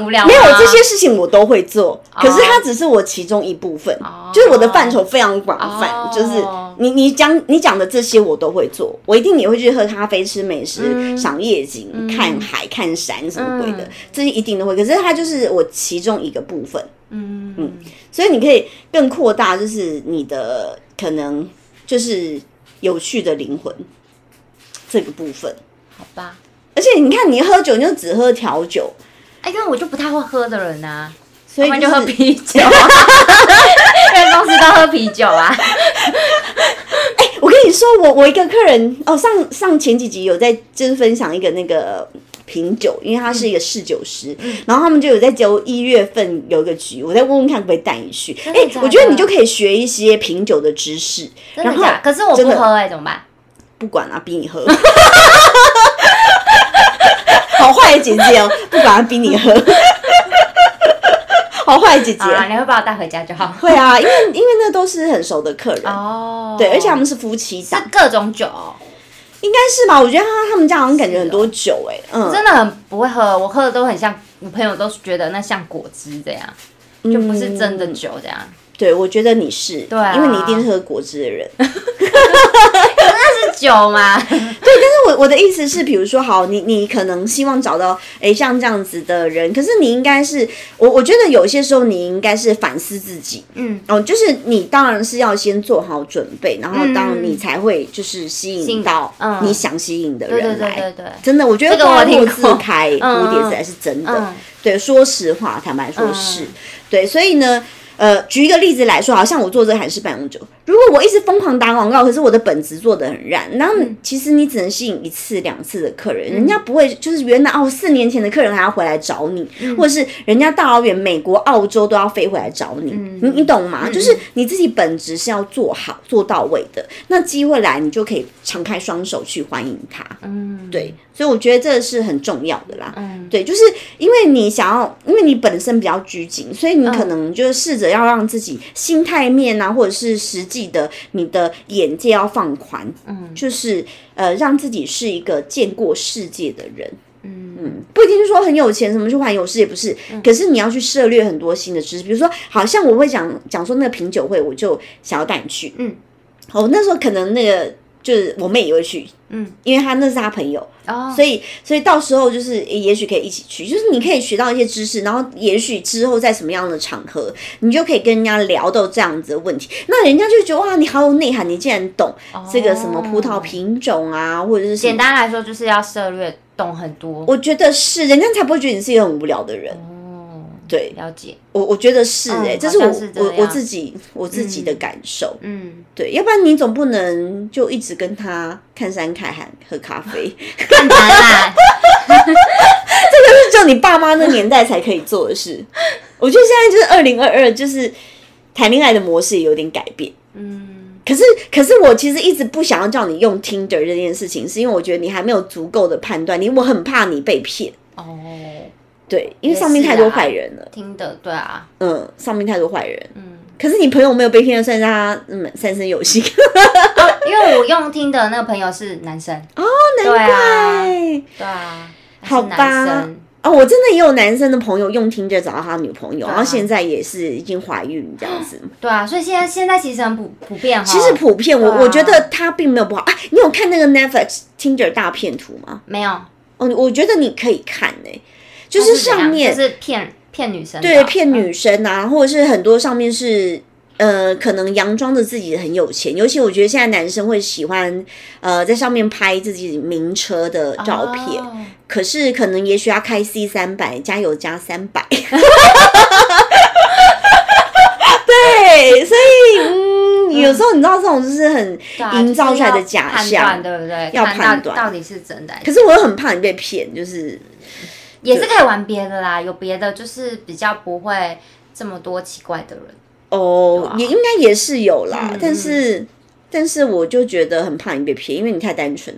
很无聊。没有这些事情我都会做，哦可是它只是我其中一部分，哦就是我的范畴非常广泛，哦就是你你讲你讲的这些我都会做，我一定也会去喝咖啡、吃美食、嗯赏夜景、看海、看山什么鬼的，嗯这些一定都会。可是它就是我其中一个部分，嗯嗯所以你可以更扩大，就是你的可能就是有趣的灵魂这个部分。好吧。而且你看，你喝酒你就只喝调酒，哎，因为我就不太会喝的人呐、所以就喝啤酒，[laughs] 因为公司都喝啤酒啊。我跟你说，我我一个客人哦，上上前几集有在就是分享一个那个品酒，因为他是一个侍酒师，嗯然后他们就有在揪一月份有一个局，我再问问看可不可以带你去。哎、我觉得你就可以学一些品酒的知识，然后真的假的？可是我不喝哎、怎么办？不管啊，逼你喝。好坏的姐姐哦，不管他逼你喝。[laughs] 好坏的姐姐，啊，你会把我带回家就好。会啊，因为因为那都是很熟的客人，哦，对，而且他们是夫妻档，是各种酒哦、应该是吧？我觉得他他们家好像感觉很多酒哎、嗯，真的很不会喝，我喝的都很像，我朋友都觉得那像果汁这样，就不是真的酒这样。对，我觉得你是，对啊因为你一定是喝果汁的人。[laughs] 是酒吗？[laughs] 但是我我的意思是，比如说，好，你你可能希望找到哎像这样子的人，可是你应该是我我觉得有些时候你应该是反思自己，嗯，哦，就是你当然是要先做好准备，然后嗯当然你才会就是吸引到嗯。你想吸引的对对人来。对对对，真的，我觉得这个我花落自开，嗯蝴蝶实在是真的。嗯。对，说实话，坦白说是，嗯。对，所以呢，呃，举一个例子来说，好像我做这个韩式办公酒，如果我一直疯狂打广告，可是我的本职做的很烂，然后嗯。其实你只能吸引一次两次的客人，人家不会就是原来哦四年前的客人还要回来找你，嗯。或者是人家大老远美国、澳洲都要飞回来找你，嗯。你你懂吗？就是你自己本职是要做好做到位的，那机会来你就可以敞开双手去欢迎他，嗯，对，所以我觉得这是很重要的啦。嗯。对，就是因为你想要，因为你本身比较拘谨，所以你可能就是试着要让自己心态面啊，或者是实际的你的眼界要放宽，嗯。就是呃，让自己是一个见过世界的人。嗯。嗯，不一定是说很有钱，什么去环游世界不是，可是你要去涉猎很多新的知识，比如说，好像我会讲讲说那个品酒会，我就想要带你去，嗯，哦，那时候可能那个就是我妹也会去，嗯，因为她那是她朋友，哦，所以，所以到时候就是，诶也许可以一起去，就是你可以学到一些知识，然后也许之后在什么样的场合，你就可以跟人家聊到这样子的问题，那人家就觉得哇，你好有内涵，你竟然懂这个什么葡萄品种啊，或者是，简单来说就是要涉略懂很多。我觉得是，人家才不会觉得你是一个很无聊的人。哦，对了解。我我觉得是哎、嗯这是我我我自己我自己的感受。嗯，对，要不然你总不能就一直跟他看山看海喝咖啡，[laughs] 看展览。[laughs] 这是只有你爸妈那年代才可以做的事。我觉得现在就是二零二二，就是谈恋爱的模式也有点改变。嗯可是，可是我其实一直不想要叫你用 Tinder 这件事情，是因为我觉得你还没有足够的判断，你我很怕你被骗。哦，对，因为上面太多坏人了。听的对啊，嗯，上面太多坏人。嗯，可是你朋友没有被骗，算是他嗯三生有幸。因为我用听的那个朋友是男生，哦，对啊，哎，对啊，好吧。哦，我真的也有男生的朋友用听着找到他女朋友，啊然后现在也是已经怀孕这样子。[gasps] 对啊，所以现在现在其实很普普遍哈。其实普遍，我、我觉得他并没有不好啊。你有看那个 Netflix Tinder 大片图吗？没有，哦，我觉得你可以看呢、就是上面是骗骗女生的，对骗女生啊，或者是很多上面是呃，可能佯装着自己很有钱，尤其我觉得现在男生会喜欢呃在上面拍自己名车的照片，哦可是可能也许要开 C 三百，加油加三百。[laughs] 对，所以嗯，有时候你知道这种就是很营造出来的假象对不对？要判断到底是真的，可是我又很怕你被骗，就是也是可以玩别的啦，有别的就是比较不会这么多奇怪的人。哦，啊也应该也是有啦，嗯但是但是我就觉得很怕你被骗，因为你太单纯，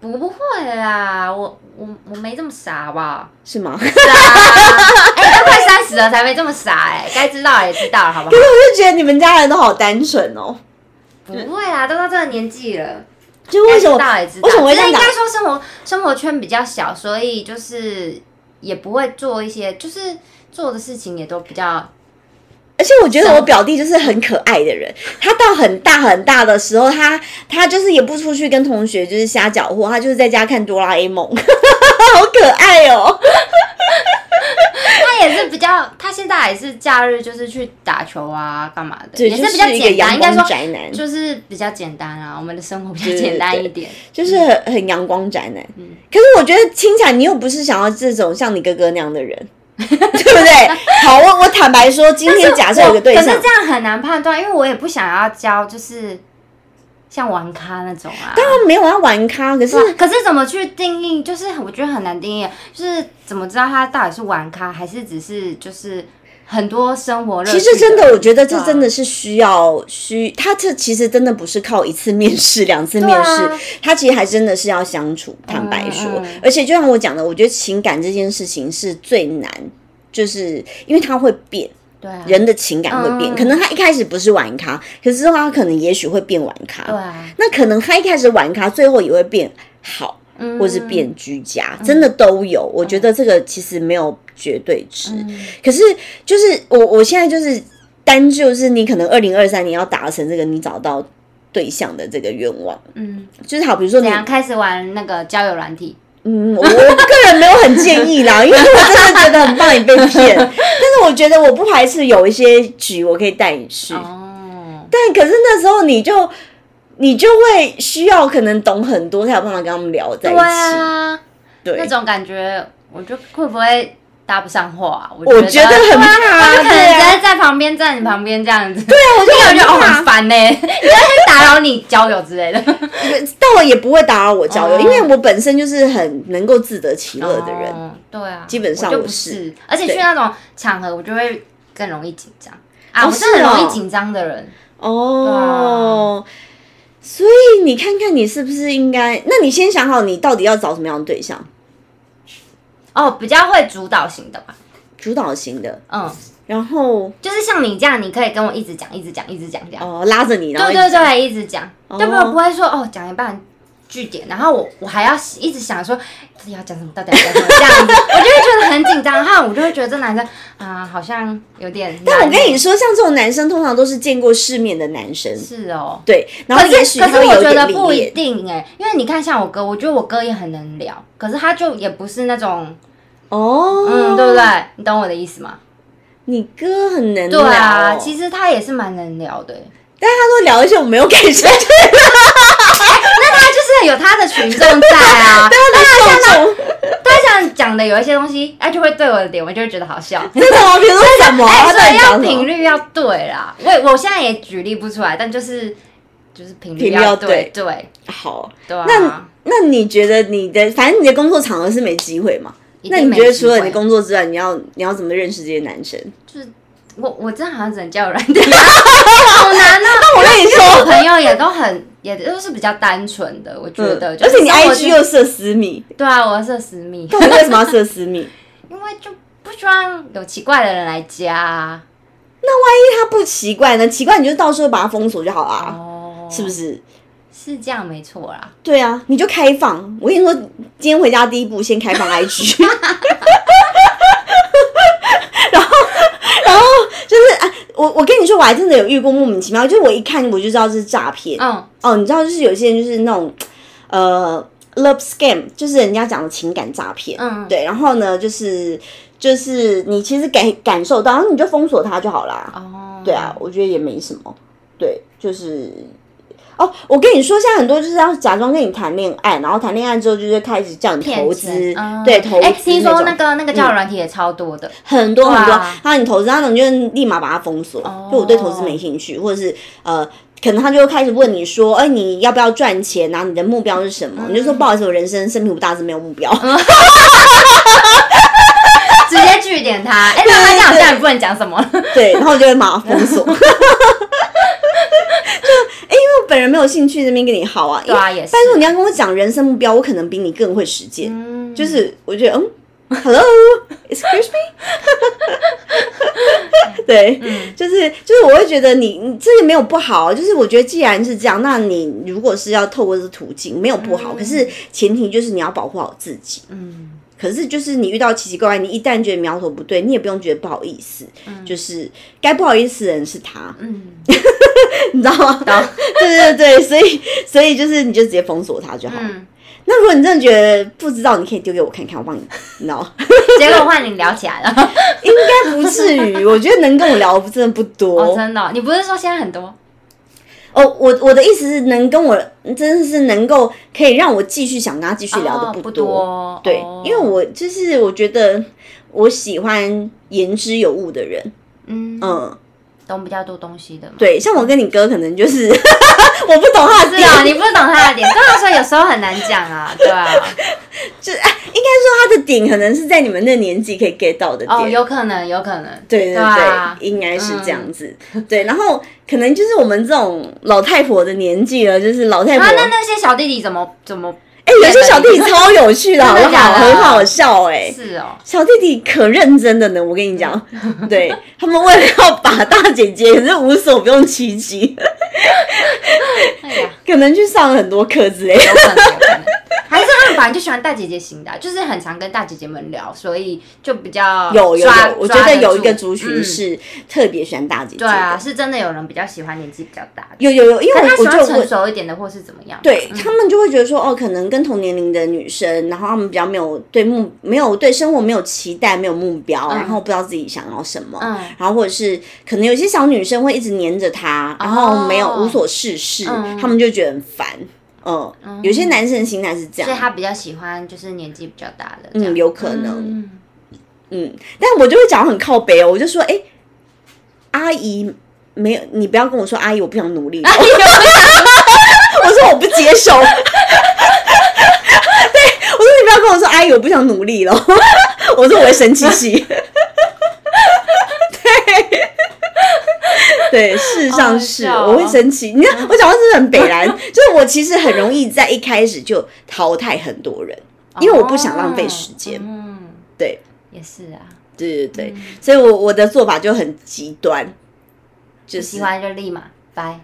不会啦，我我我没这么傻吧？是吗？是啊，哎、都快三十了才没这么傻哎、该知道也知道了，好不好？可是我就觉得你们家人都好单纯哦，不会啦，都到这个年纪了，就为什么该知道也知道，为什么会这样讲只是应该说生活生活圈比较小，所以就是也不会做一些，就是做的事情也都比较而且我觉得我表弟就是很可爱的人，[laughs] 他到很大很大的时候，他他就是也不出去跟同学就是瞎搅和，他就是在家看哆啦 A 梦，[laughs] 好可爱哦。他也是比较，他现在也是假日就是去打球啊，干嘛的，对，也就是比较简应该说光宅男，就是比较简单啊，我们的生活比较简单一点。就是很很阳光宅男。可是我觉得听起来你又不是想要这种像你哥哥那样的人，[laughs] 对不对？好，我我坦白说，今天假设有个对象可是，这样很难判断，因为我也不想要交，就是像玩咖那种啊。当然没有要玩咖，可是啊可是怎么去定义？就是我觉得很难定义，就是怎么知道他到底是玩咖，还是只是就是很多生活乐其实真的，我觉得这真的是需要需，他这其实真的不是靠一次面试、[laughs] 两次面试，啊他其实还真的是要相处。坦白说，嗯嗯而且就像我讲的，我觉得情感这件事情是最难，就是因为它会变。对啊，人的情感会变，嗯可能他一开始不是玩咖，可是他可能也许会变玩咖。对啊，那可能他一开始玩咖，最后也会变好，嗯或是变居家，真的都有。我觉得这个其实没有绝对值。嗯可是就是我我现在就是单就是你可能二零二三年要达成这个你找到对象的这个愿望，嗯，就是好，比如说你开始玩那个交友软体？嗯，我我个人没有很建议啦，因为我真的觉得很怕你被骗。[laughs] 我觉得我不排斥有一些局我可以带你去，哦，但可是那时候你就你就会需要可能懂很多，才有办法跟他们聊在一对起。啊，对，那种感觉，我就会不会搭不上话？我我觉得很怕我就可能直接在旁边，在你旁边这样子。对啊我就我很觉得哦怕很烦呢，[laughs] 打扰你交友之类的。[laughs] 但我也不会打扰我交友，哦因为我本身就是很能够自得其乐的人。哦对啊，基本上我就不我是是，而且去对那种场合，我就会更容易紧张啊。哦我是很容易紧张的人。哦，所以你看看你是不是应该？那你先想好你到底要找什么样的对象，哦，比较会主导型的吧。主导型的，嗯，然后就是像你这样，你可以跟我一直讲，一直讲，一直讲这样。哦拉着你，然后对对对，一直讲，对不不会说哦讲一半据点，然后我我还要一直想说到底要讲什么，到底要讲什么这样子，我就会觉得很紧张，然后我就会觉得这男生啊好像有点。[laughs] 但我跟你说，像这种男生通常都是见过世面的男生，是哦。对，然后可是也许他可是我觉得不一。定哎、因为你看像我哥，我觉得我哥也很能聊，可是他就也不是那种哦，嗯，对不对？你懂我的意思吗？你哥很能对聊、啊，哦，其实他也是蛮能聊的欸、但他都聊一些我没有感兴趣那他就是有他的群众在啊，的受众，他想讲的有一些东西，哎，就会对我的点，我就会觉得好笑。[laughs] 真的吗？比如说什么？哎，他所以要频率要对啦。我我现在也举例不出来，但就是就是频率要对对对好。对啊。那那你觉得你的，反正你的工作场合是没机会嘛？那你觉得除了你工作之外，你要你要怎么认识这些男生？就是我我真的好像只能叫软体，[laughs] 好难啊！我跟你说，我朋友也都很也都是比较单纯的，我觉得。而且你 IG 圈又设私密，[laughs] 对啊，我设私密，到底为什么要设私密？[laughs] 因为就不希望有奇怪的人来加啊。[laughs] 他不奇怪呢，奇怪你就到时候把它封锁就好啦，哦，是不是？是这样没错啦。对啊，你就开放。我跟你说，今天回家第一步先开放 IG，然后，然后就是啊，我我跟你说，我还真的有遇过莫名其妙，就是我一看我就知道这是诈骗。嗯，哦，你知道，就是有些人就是那种，呃 love scam，就是人家讲的情感诈骗。嗯对，然后呢，就是就是你其实感感受到，然后你就封锁他就好啦。哦，对啊，我觉得也没什么。对，就是哦，我跟你说，现在很多就是要假装跟你谈恋爱，然后谈恋爱之后就是开始叫你投资，对，投资、哎、听说那个那个交友软体也超多的，很多很多，哇然后你投资，那种就立马把它封锁，哦就我对投资没兴趣，或者是呃。可能他就会开始问你说：“哎、你要不要赚钱然后你的目标是什么？”你就说：“不好意思，我人生生平不大，是没有目标。直接据点他。哎、那他这样好像也不能讲什么了。对，然后我就会马上封锁。[laughs] 就哎、因为我本人没有兴趣这边跟你好啊。对啊，也是。但是你要跟我讲人生目标，我可能比你更会实践。嗯就是我觉得，嗯，[laughs] Hello，excuse me，[laughs] 对，就是就是我会觉得你你这个没有不好，就是我觉得既然是这样，那你如果是要透过这个途径，没有不好，可是前提就是你要保护好自己。嗯，可是就是你遇到奇奇怪怪，你一旦觉得苗头不对，你也不用觉得不好意思，就是该不好意思的人是他，嗯，[laughs] [laughs] 你知道吗？对对对，所以所以就是你就直接封锁他就好。嗯，那如果你真的觉得不知道，你可以丢给我看看，我帮你，你知道？[laughs] 结果换你聊起来了。[laughs] 应该不至于，我觉得能跟我聊的真的不多。哦，真的哦、你不是说现在很多？哦，我我的意思是，能跟我真的是能够可以让我继续想跟他继续聊的哦不不多对，哦因为我就是我觉得我喜欢言之有物的人，嗯，嗯，懂比较多东西的嘛。对，像我跟你哥可能就是 [laughs] 我不懂他的点，你不懂他的点，所以有时候很难讲啊，对啊，[laughs] 就哎应该说他的点可能是在你们那年纪可以 get 到的点，哦，有可能，有可能，对对对，啊应该是这样子。对，然后可能就是我们这种老太婆的年纪了，就是老太婆。啊，那那些小弟弟怎么怎么？哎、有些小弟弟超有趣的，[laughs] 好不好？很好笑哎、是哦，小弟弟可认真的呢，我跟你讲，[laughs] 对他们为了要把大姐姐，可是无所不用其极，哎呀，[laughs] 可能去上了很多课之类的。有可能，有可能，还是本来就喜欢大姐姐型的啊，就是很常跟大姐姐们聊，所以就比较有有有，我觉得有一个族群是特别喜欢大姐姐的。对啊，是真的有人比较喜欢年纪比较大的，有有有，因为但他喜欢成我我就问。熟一点的，或是怎么样？对、嗯他们就会觉得说，哦，可能跟同年龄的女生，然后他们比较没有对目没有对生活没有期待，没有目标，然后不知道自己想要什么，嗯然后或者是可能有些小女生会一直黏着他，然后没有哦无所事事，嗯他们就觉得很烦。嗯，有些男生的心态是这样，所以他比较喜欢就是年纪比较大的，嗯，有可能，嗯嗯，但我就会讲很靠北哦，我就说，哎、阿姨没有，你不要跟我说阿姨，我不想努力了。[laughs] 我说我不接受。[laughs] 对，我说你不要跟我说阿姨，我不想努力了。[laughs] 我说我会生气气。对。[laughs] 对，事实上是我会生气。你看，我讲话是不是很北然？[laughs] 就是我其实很容易在一开始就淘汰很多人，因为我不想浪费时间。嗯，对，也是啊，对对对，所以我我的做法就很极端，就是喜欢就立马拜。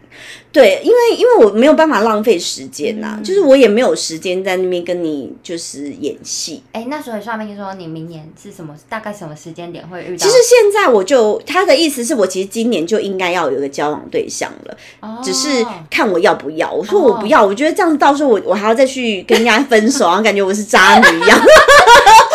对，因为因为我没有办法浪费时间呐、嗯就是我也没有时间在那边跟你就是演戏。哎，那所以算命说你明年是什么？大概什么时间点会遇到？其实现在我就他的意思是我其实今年就应该要有一个交往对象了，哦只是看我要不要。我说我不要，我觉得这样到时候我我还要再去跟人家分手，然后感觉我是渣女一样。[laughs]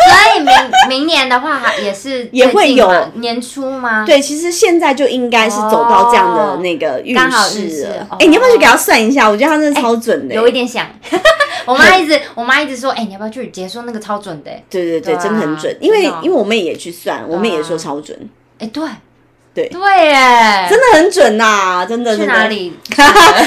所以明明年的话也是也会有年初吗？对，其实现在就应该是走到这样的那个运刚好运势势了。哦哎、你要不要去给他算一下？我觉得他真的超准的、有一点想。[laughs] 我妈一直，我妈一直说，哎、你要不要去姐说那个超准的、欸？对对对，真的很准。因为因为我妹也去算，我妹也说超准，哎、对，对对耶，真的很准呐、真的去。哪里？[laughs]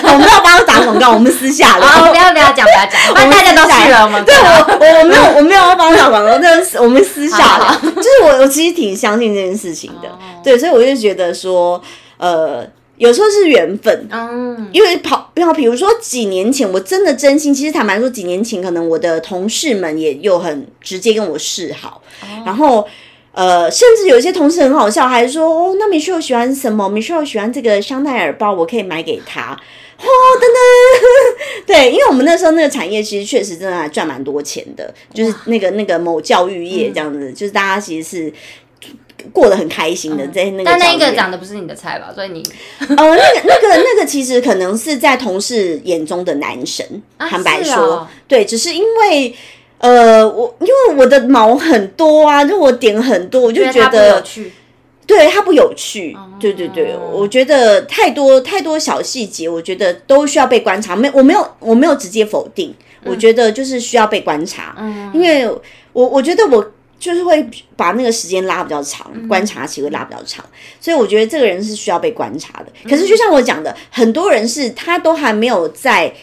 我们要帮他打广告，我们私下聊。啊，不要不要讲，不要讲，[laughs] 大家都去了，我们对我我我没有我没有要帮他打广告，但是我们私下好聊。就是我我其实挺相信这件事情的哦，对，所以我就觉得说，呃，有时候是缘分。嗯，因为跑，比方比如说几年前，我真的真心，其实坦白说，几年前可能我的同事们也有很直接跟我示好，然后呃，甚至有一些同事很好笑，还说哦，那 Michelle 喜欢什么？Michelle 喜欢这个香奈儿包，我可以买给他。[laughs] 哦，等等，[laughs] 对，因为我们那时候那个产业其实确实真的还赚蛮多钱的，就是那个那个某教育业这样子，就是大家其实是过得很开心的，在那个但那一个长得不是你的菜吧？所以你 [laughs] 呃，那个、那个、那个，其实可能是在同事眼中的男神。啊坦白说，对，只是因为呃，我因为我的毛很多啊，就我点很多，我就觉觉得他不有趣，对它不有趣。对对对，我觉得太多太多小细节，我觉得都需要被观察。没，我没有我没有直接否定，我觉得就是需要被观察。嗯，因为我我觉得我就是会把那个时间拉比较长，观察期会拉比较长，所以我觉得这个人是需要被观察的。可是就像我讲的，很多人是他都还没有在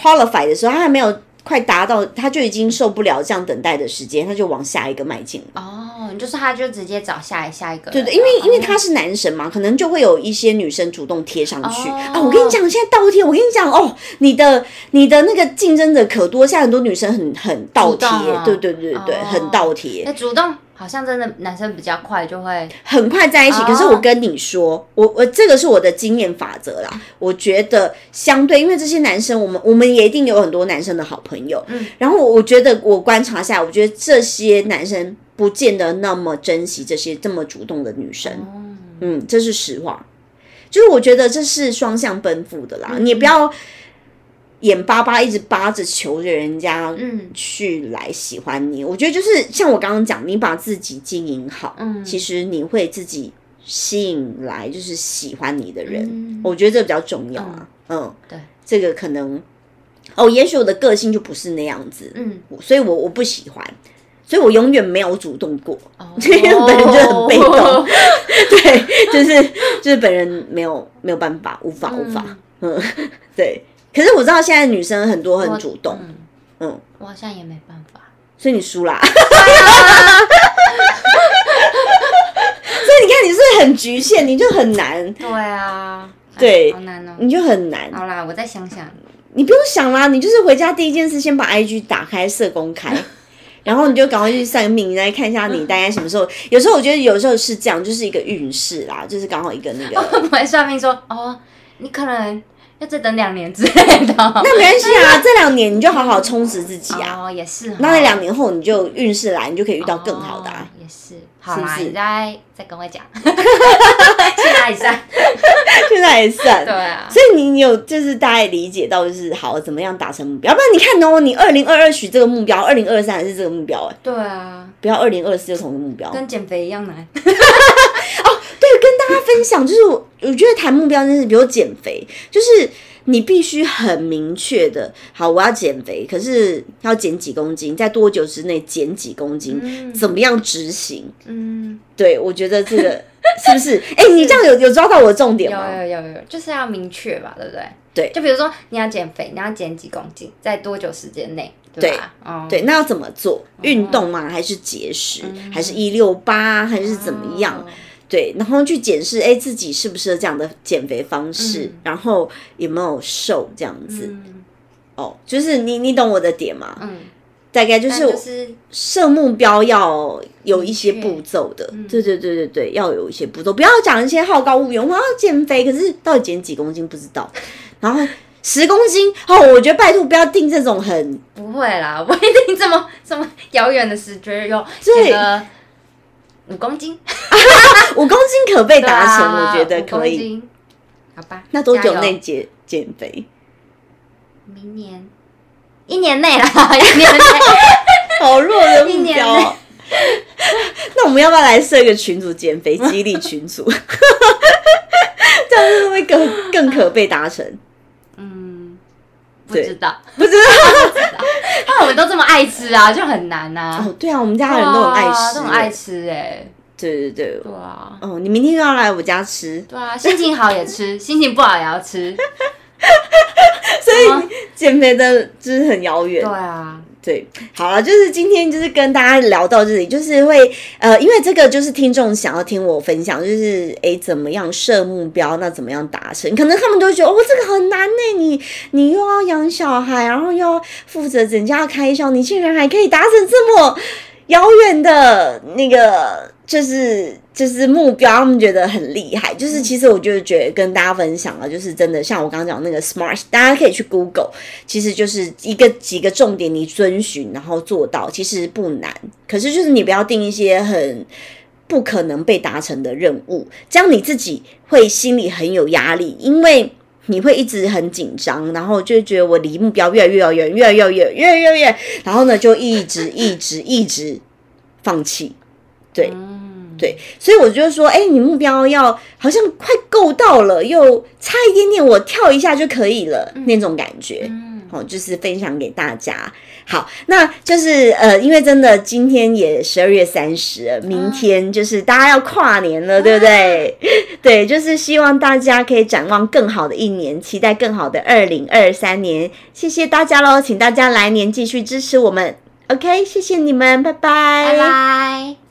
qualify 的时候，他还没有快达到，他就已经受不了这样等待的时间，他就往下一个迈进了。哦，就是他就直接找下一下一个，对对，因为因为哦他是男神嘛，可能就会有一些女生主动贴上去、哦啊。我跟你讲，现在倒贴，我跟你讲哦，你的你的那个竞争者可多，现在很多女生很很倒贴对对对对对，哦很倒贴。那主动好像真的男生比较快就会，很快在一起。哦可是我跟你说，我我这个是我的经验法则啦。我觉得相对，因为这些男生，我们我们也一定有很多男生的好朋友。嗯，然后我我觉得我观察下来，我觉得这些男生不见得那么珍惜这些这么主动的女生。嗯，这是实话。就是我觉得这是双向奔赴的啦，你也不要眼巴巴一直扒着求着人家嗯。去来喜欢你。我觉得就是像我刚刚讲，你把自己经营好，嗯。其实你会自己吸引来就是喜欢你的人。嗯。我觉得这比较重要啊。嗯，对，这个可能哦，也许我的个性就不是那样子，嗯，所以我我不喜欢。所以我永远没有主动过，哦。因 [laughs] 为本人就很被动，[laughs] 对，就是就是本人没有没有办法，无法无法，嗯，对。可是我知道现在女生很多很主动，嗯嗯，我好像也没办法，所以你输啦。[laughs] 所以你看，你是不是很局限，你就很难，对啊，对好难哦。你就很难。好啦，我再想想，你不用想啦，你就是回家第一件事，先把 IG 打开设公开，[laughs] 然后你就赶快去算命，你来看一下你大概什么时候。有时候我觉得有时候是这样，就是一个运势啦，就是刚好一个那个。会不会算命说哦，你可能要再等两年之类的？[laughs] 那没关系啊，这两年你就好好充实自己啊。哦，也是哈。那在两年后你就运势来，你就可以遇到更好的、啊哦。也是，好啦，是你再再跟我讲，[laughs] 现在也算？[laughs] 现在也算。对啊，所以你你有就是大概理解到就是好怎么样达成目标，要不然你看哦，你二零二二许这个目标，二零二三还是这个目标哎，对啊，不要二零二四就同一个目标。跟减肥一样难。对，跟大家分享，就是我我觉得谈目标真是，比如减肥，就是你必须很明确的，好，我要减肥，可是要减几公斤，在多久之内减几公斤，怎么样执行？嗯，对，我觉得这个 [laughs] 是不是？哎、你这样有有抓到我的重点有吗？有有有，就是要明确吧，对不对？对就比如说你要减肥，你要减几公斤，在多久时间内，对吧？哦，对，那要怎么做？运动吗？还是节食？还是一六八？还是怎么样？哦对，然后去检视，哎，自己适不适合这样的减肥方式，嗯。然后有没有瘦这样子。嗯。哦，就是你你懂我的点吗？嗯，大概就是设目标要有一些步骤的，嗯。对对对对对，要有一些步骤，不要讲一些好高骛远，我要减肥，可是到底减几公斤不知道，然后十公斤哦，我觉得拜托不要定这种很不会啦，不一定这么这么遥远的时，觉得有对减个五公斤，[laughs] 五公斤可被达成，啊我觉得可以。好吧，那多久内减减肥？明年一年内啦，一年内。[laughs] [laughs] 好弱的目标哦。那我们要不要来设一个群组减肥激励群组？这样会不会更更可被达成？嗯，不知道，不知道那我们都这么爱吃啊，就很难呐、哦，对啊，我们家人都很爱吃，哇都很爱吃哎、对对对。对啊，哦，你明天又要来我家吃，对啊，心情好也吃，[laughs] 心情不好也要吃，所啊以减肥的就是很遥远对。啊，对，好了，就是今天就是跟大家聊到这里，就是会呃，因为这个就是听众想要听我分享，就是诶怎么样设目标，那怎么样达成？可能他们都会觉得哦这个很难呢，你你又要养小孩，然后又要负责整家的开销，你竟然还可以达成这么遥远的那个就是就是目标，他们觉得很厉害。就是其实我就是觉得跟大家分享了，就是真的像我刚刚讲那个 SMART，大家可以去 Google，其实就是一个几个重点你遵循，然后做到，其实不难。可是就是你不要定一些很不可能被达成的任务，这样你自己会心里很有压力，因为你会一直很紧张，然后就觉得我离目标越来越遥远，越来越远，越来越远，然后呢就一直一直一直放弃，对。对，所以我就说，哎，你目标要好像快够到了，又差一点点，我跳一下就可以了，那种感觉，好，就是分享给大家。好，那就是呃，因为真的今天也十二月三十，明天就是大家要跨年了，对不对？[laughs] 对，就是希望大家可以展望更好的一年，期待更好的二零二三年。谢谢大家喽，请大家来年继续支持我们。OK，谢谢你们，拜拜，拜拜。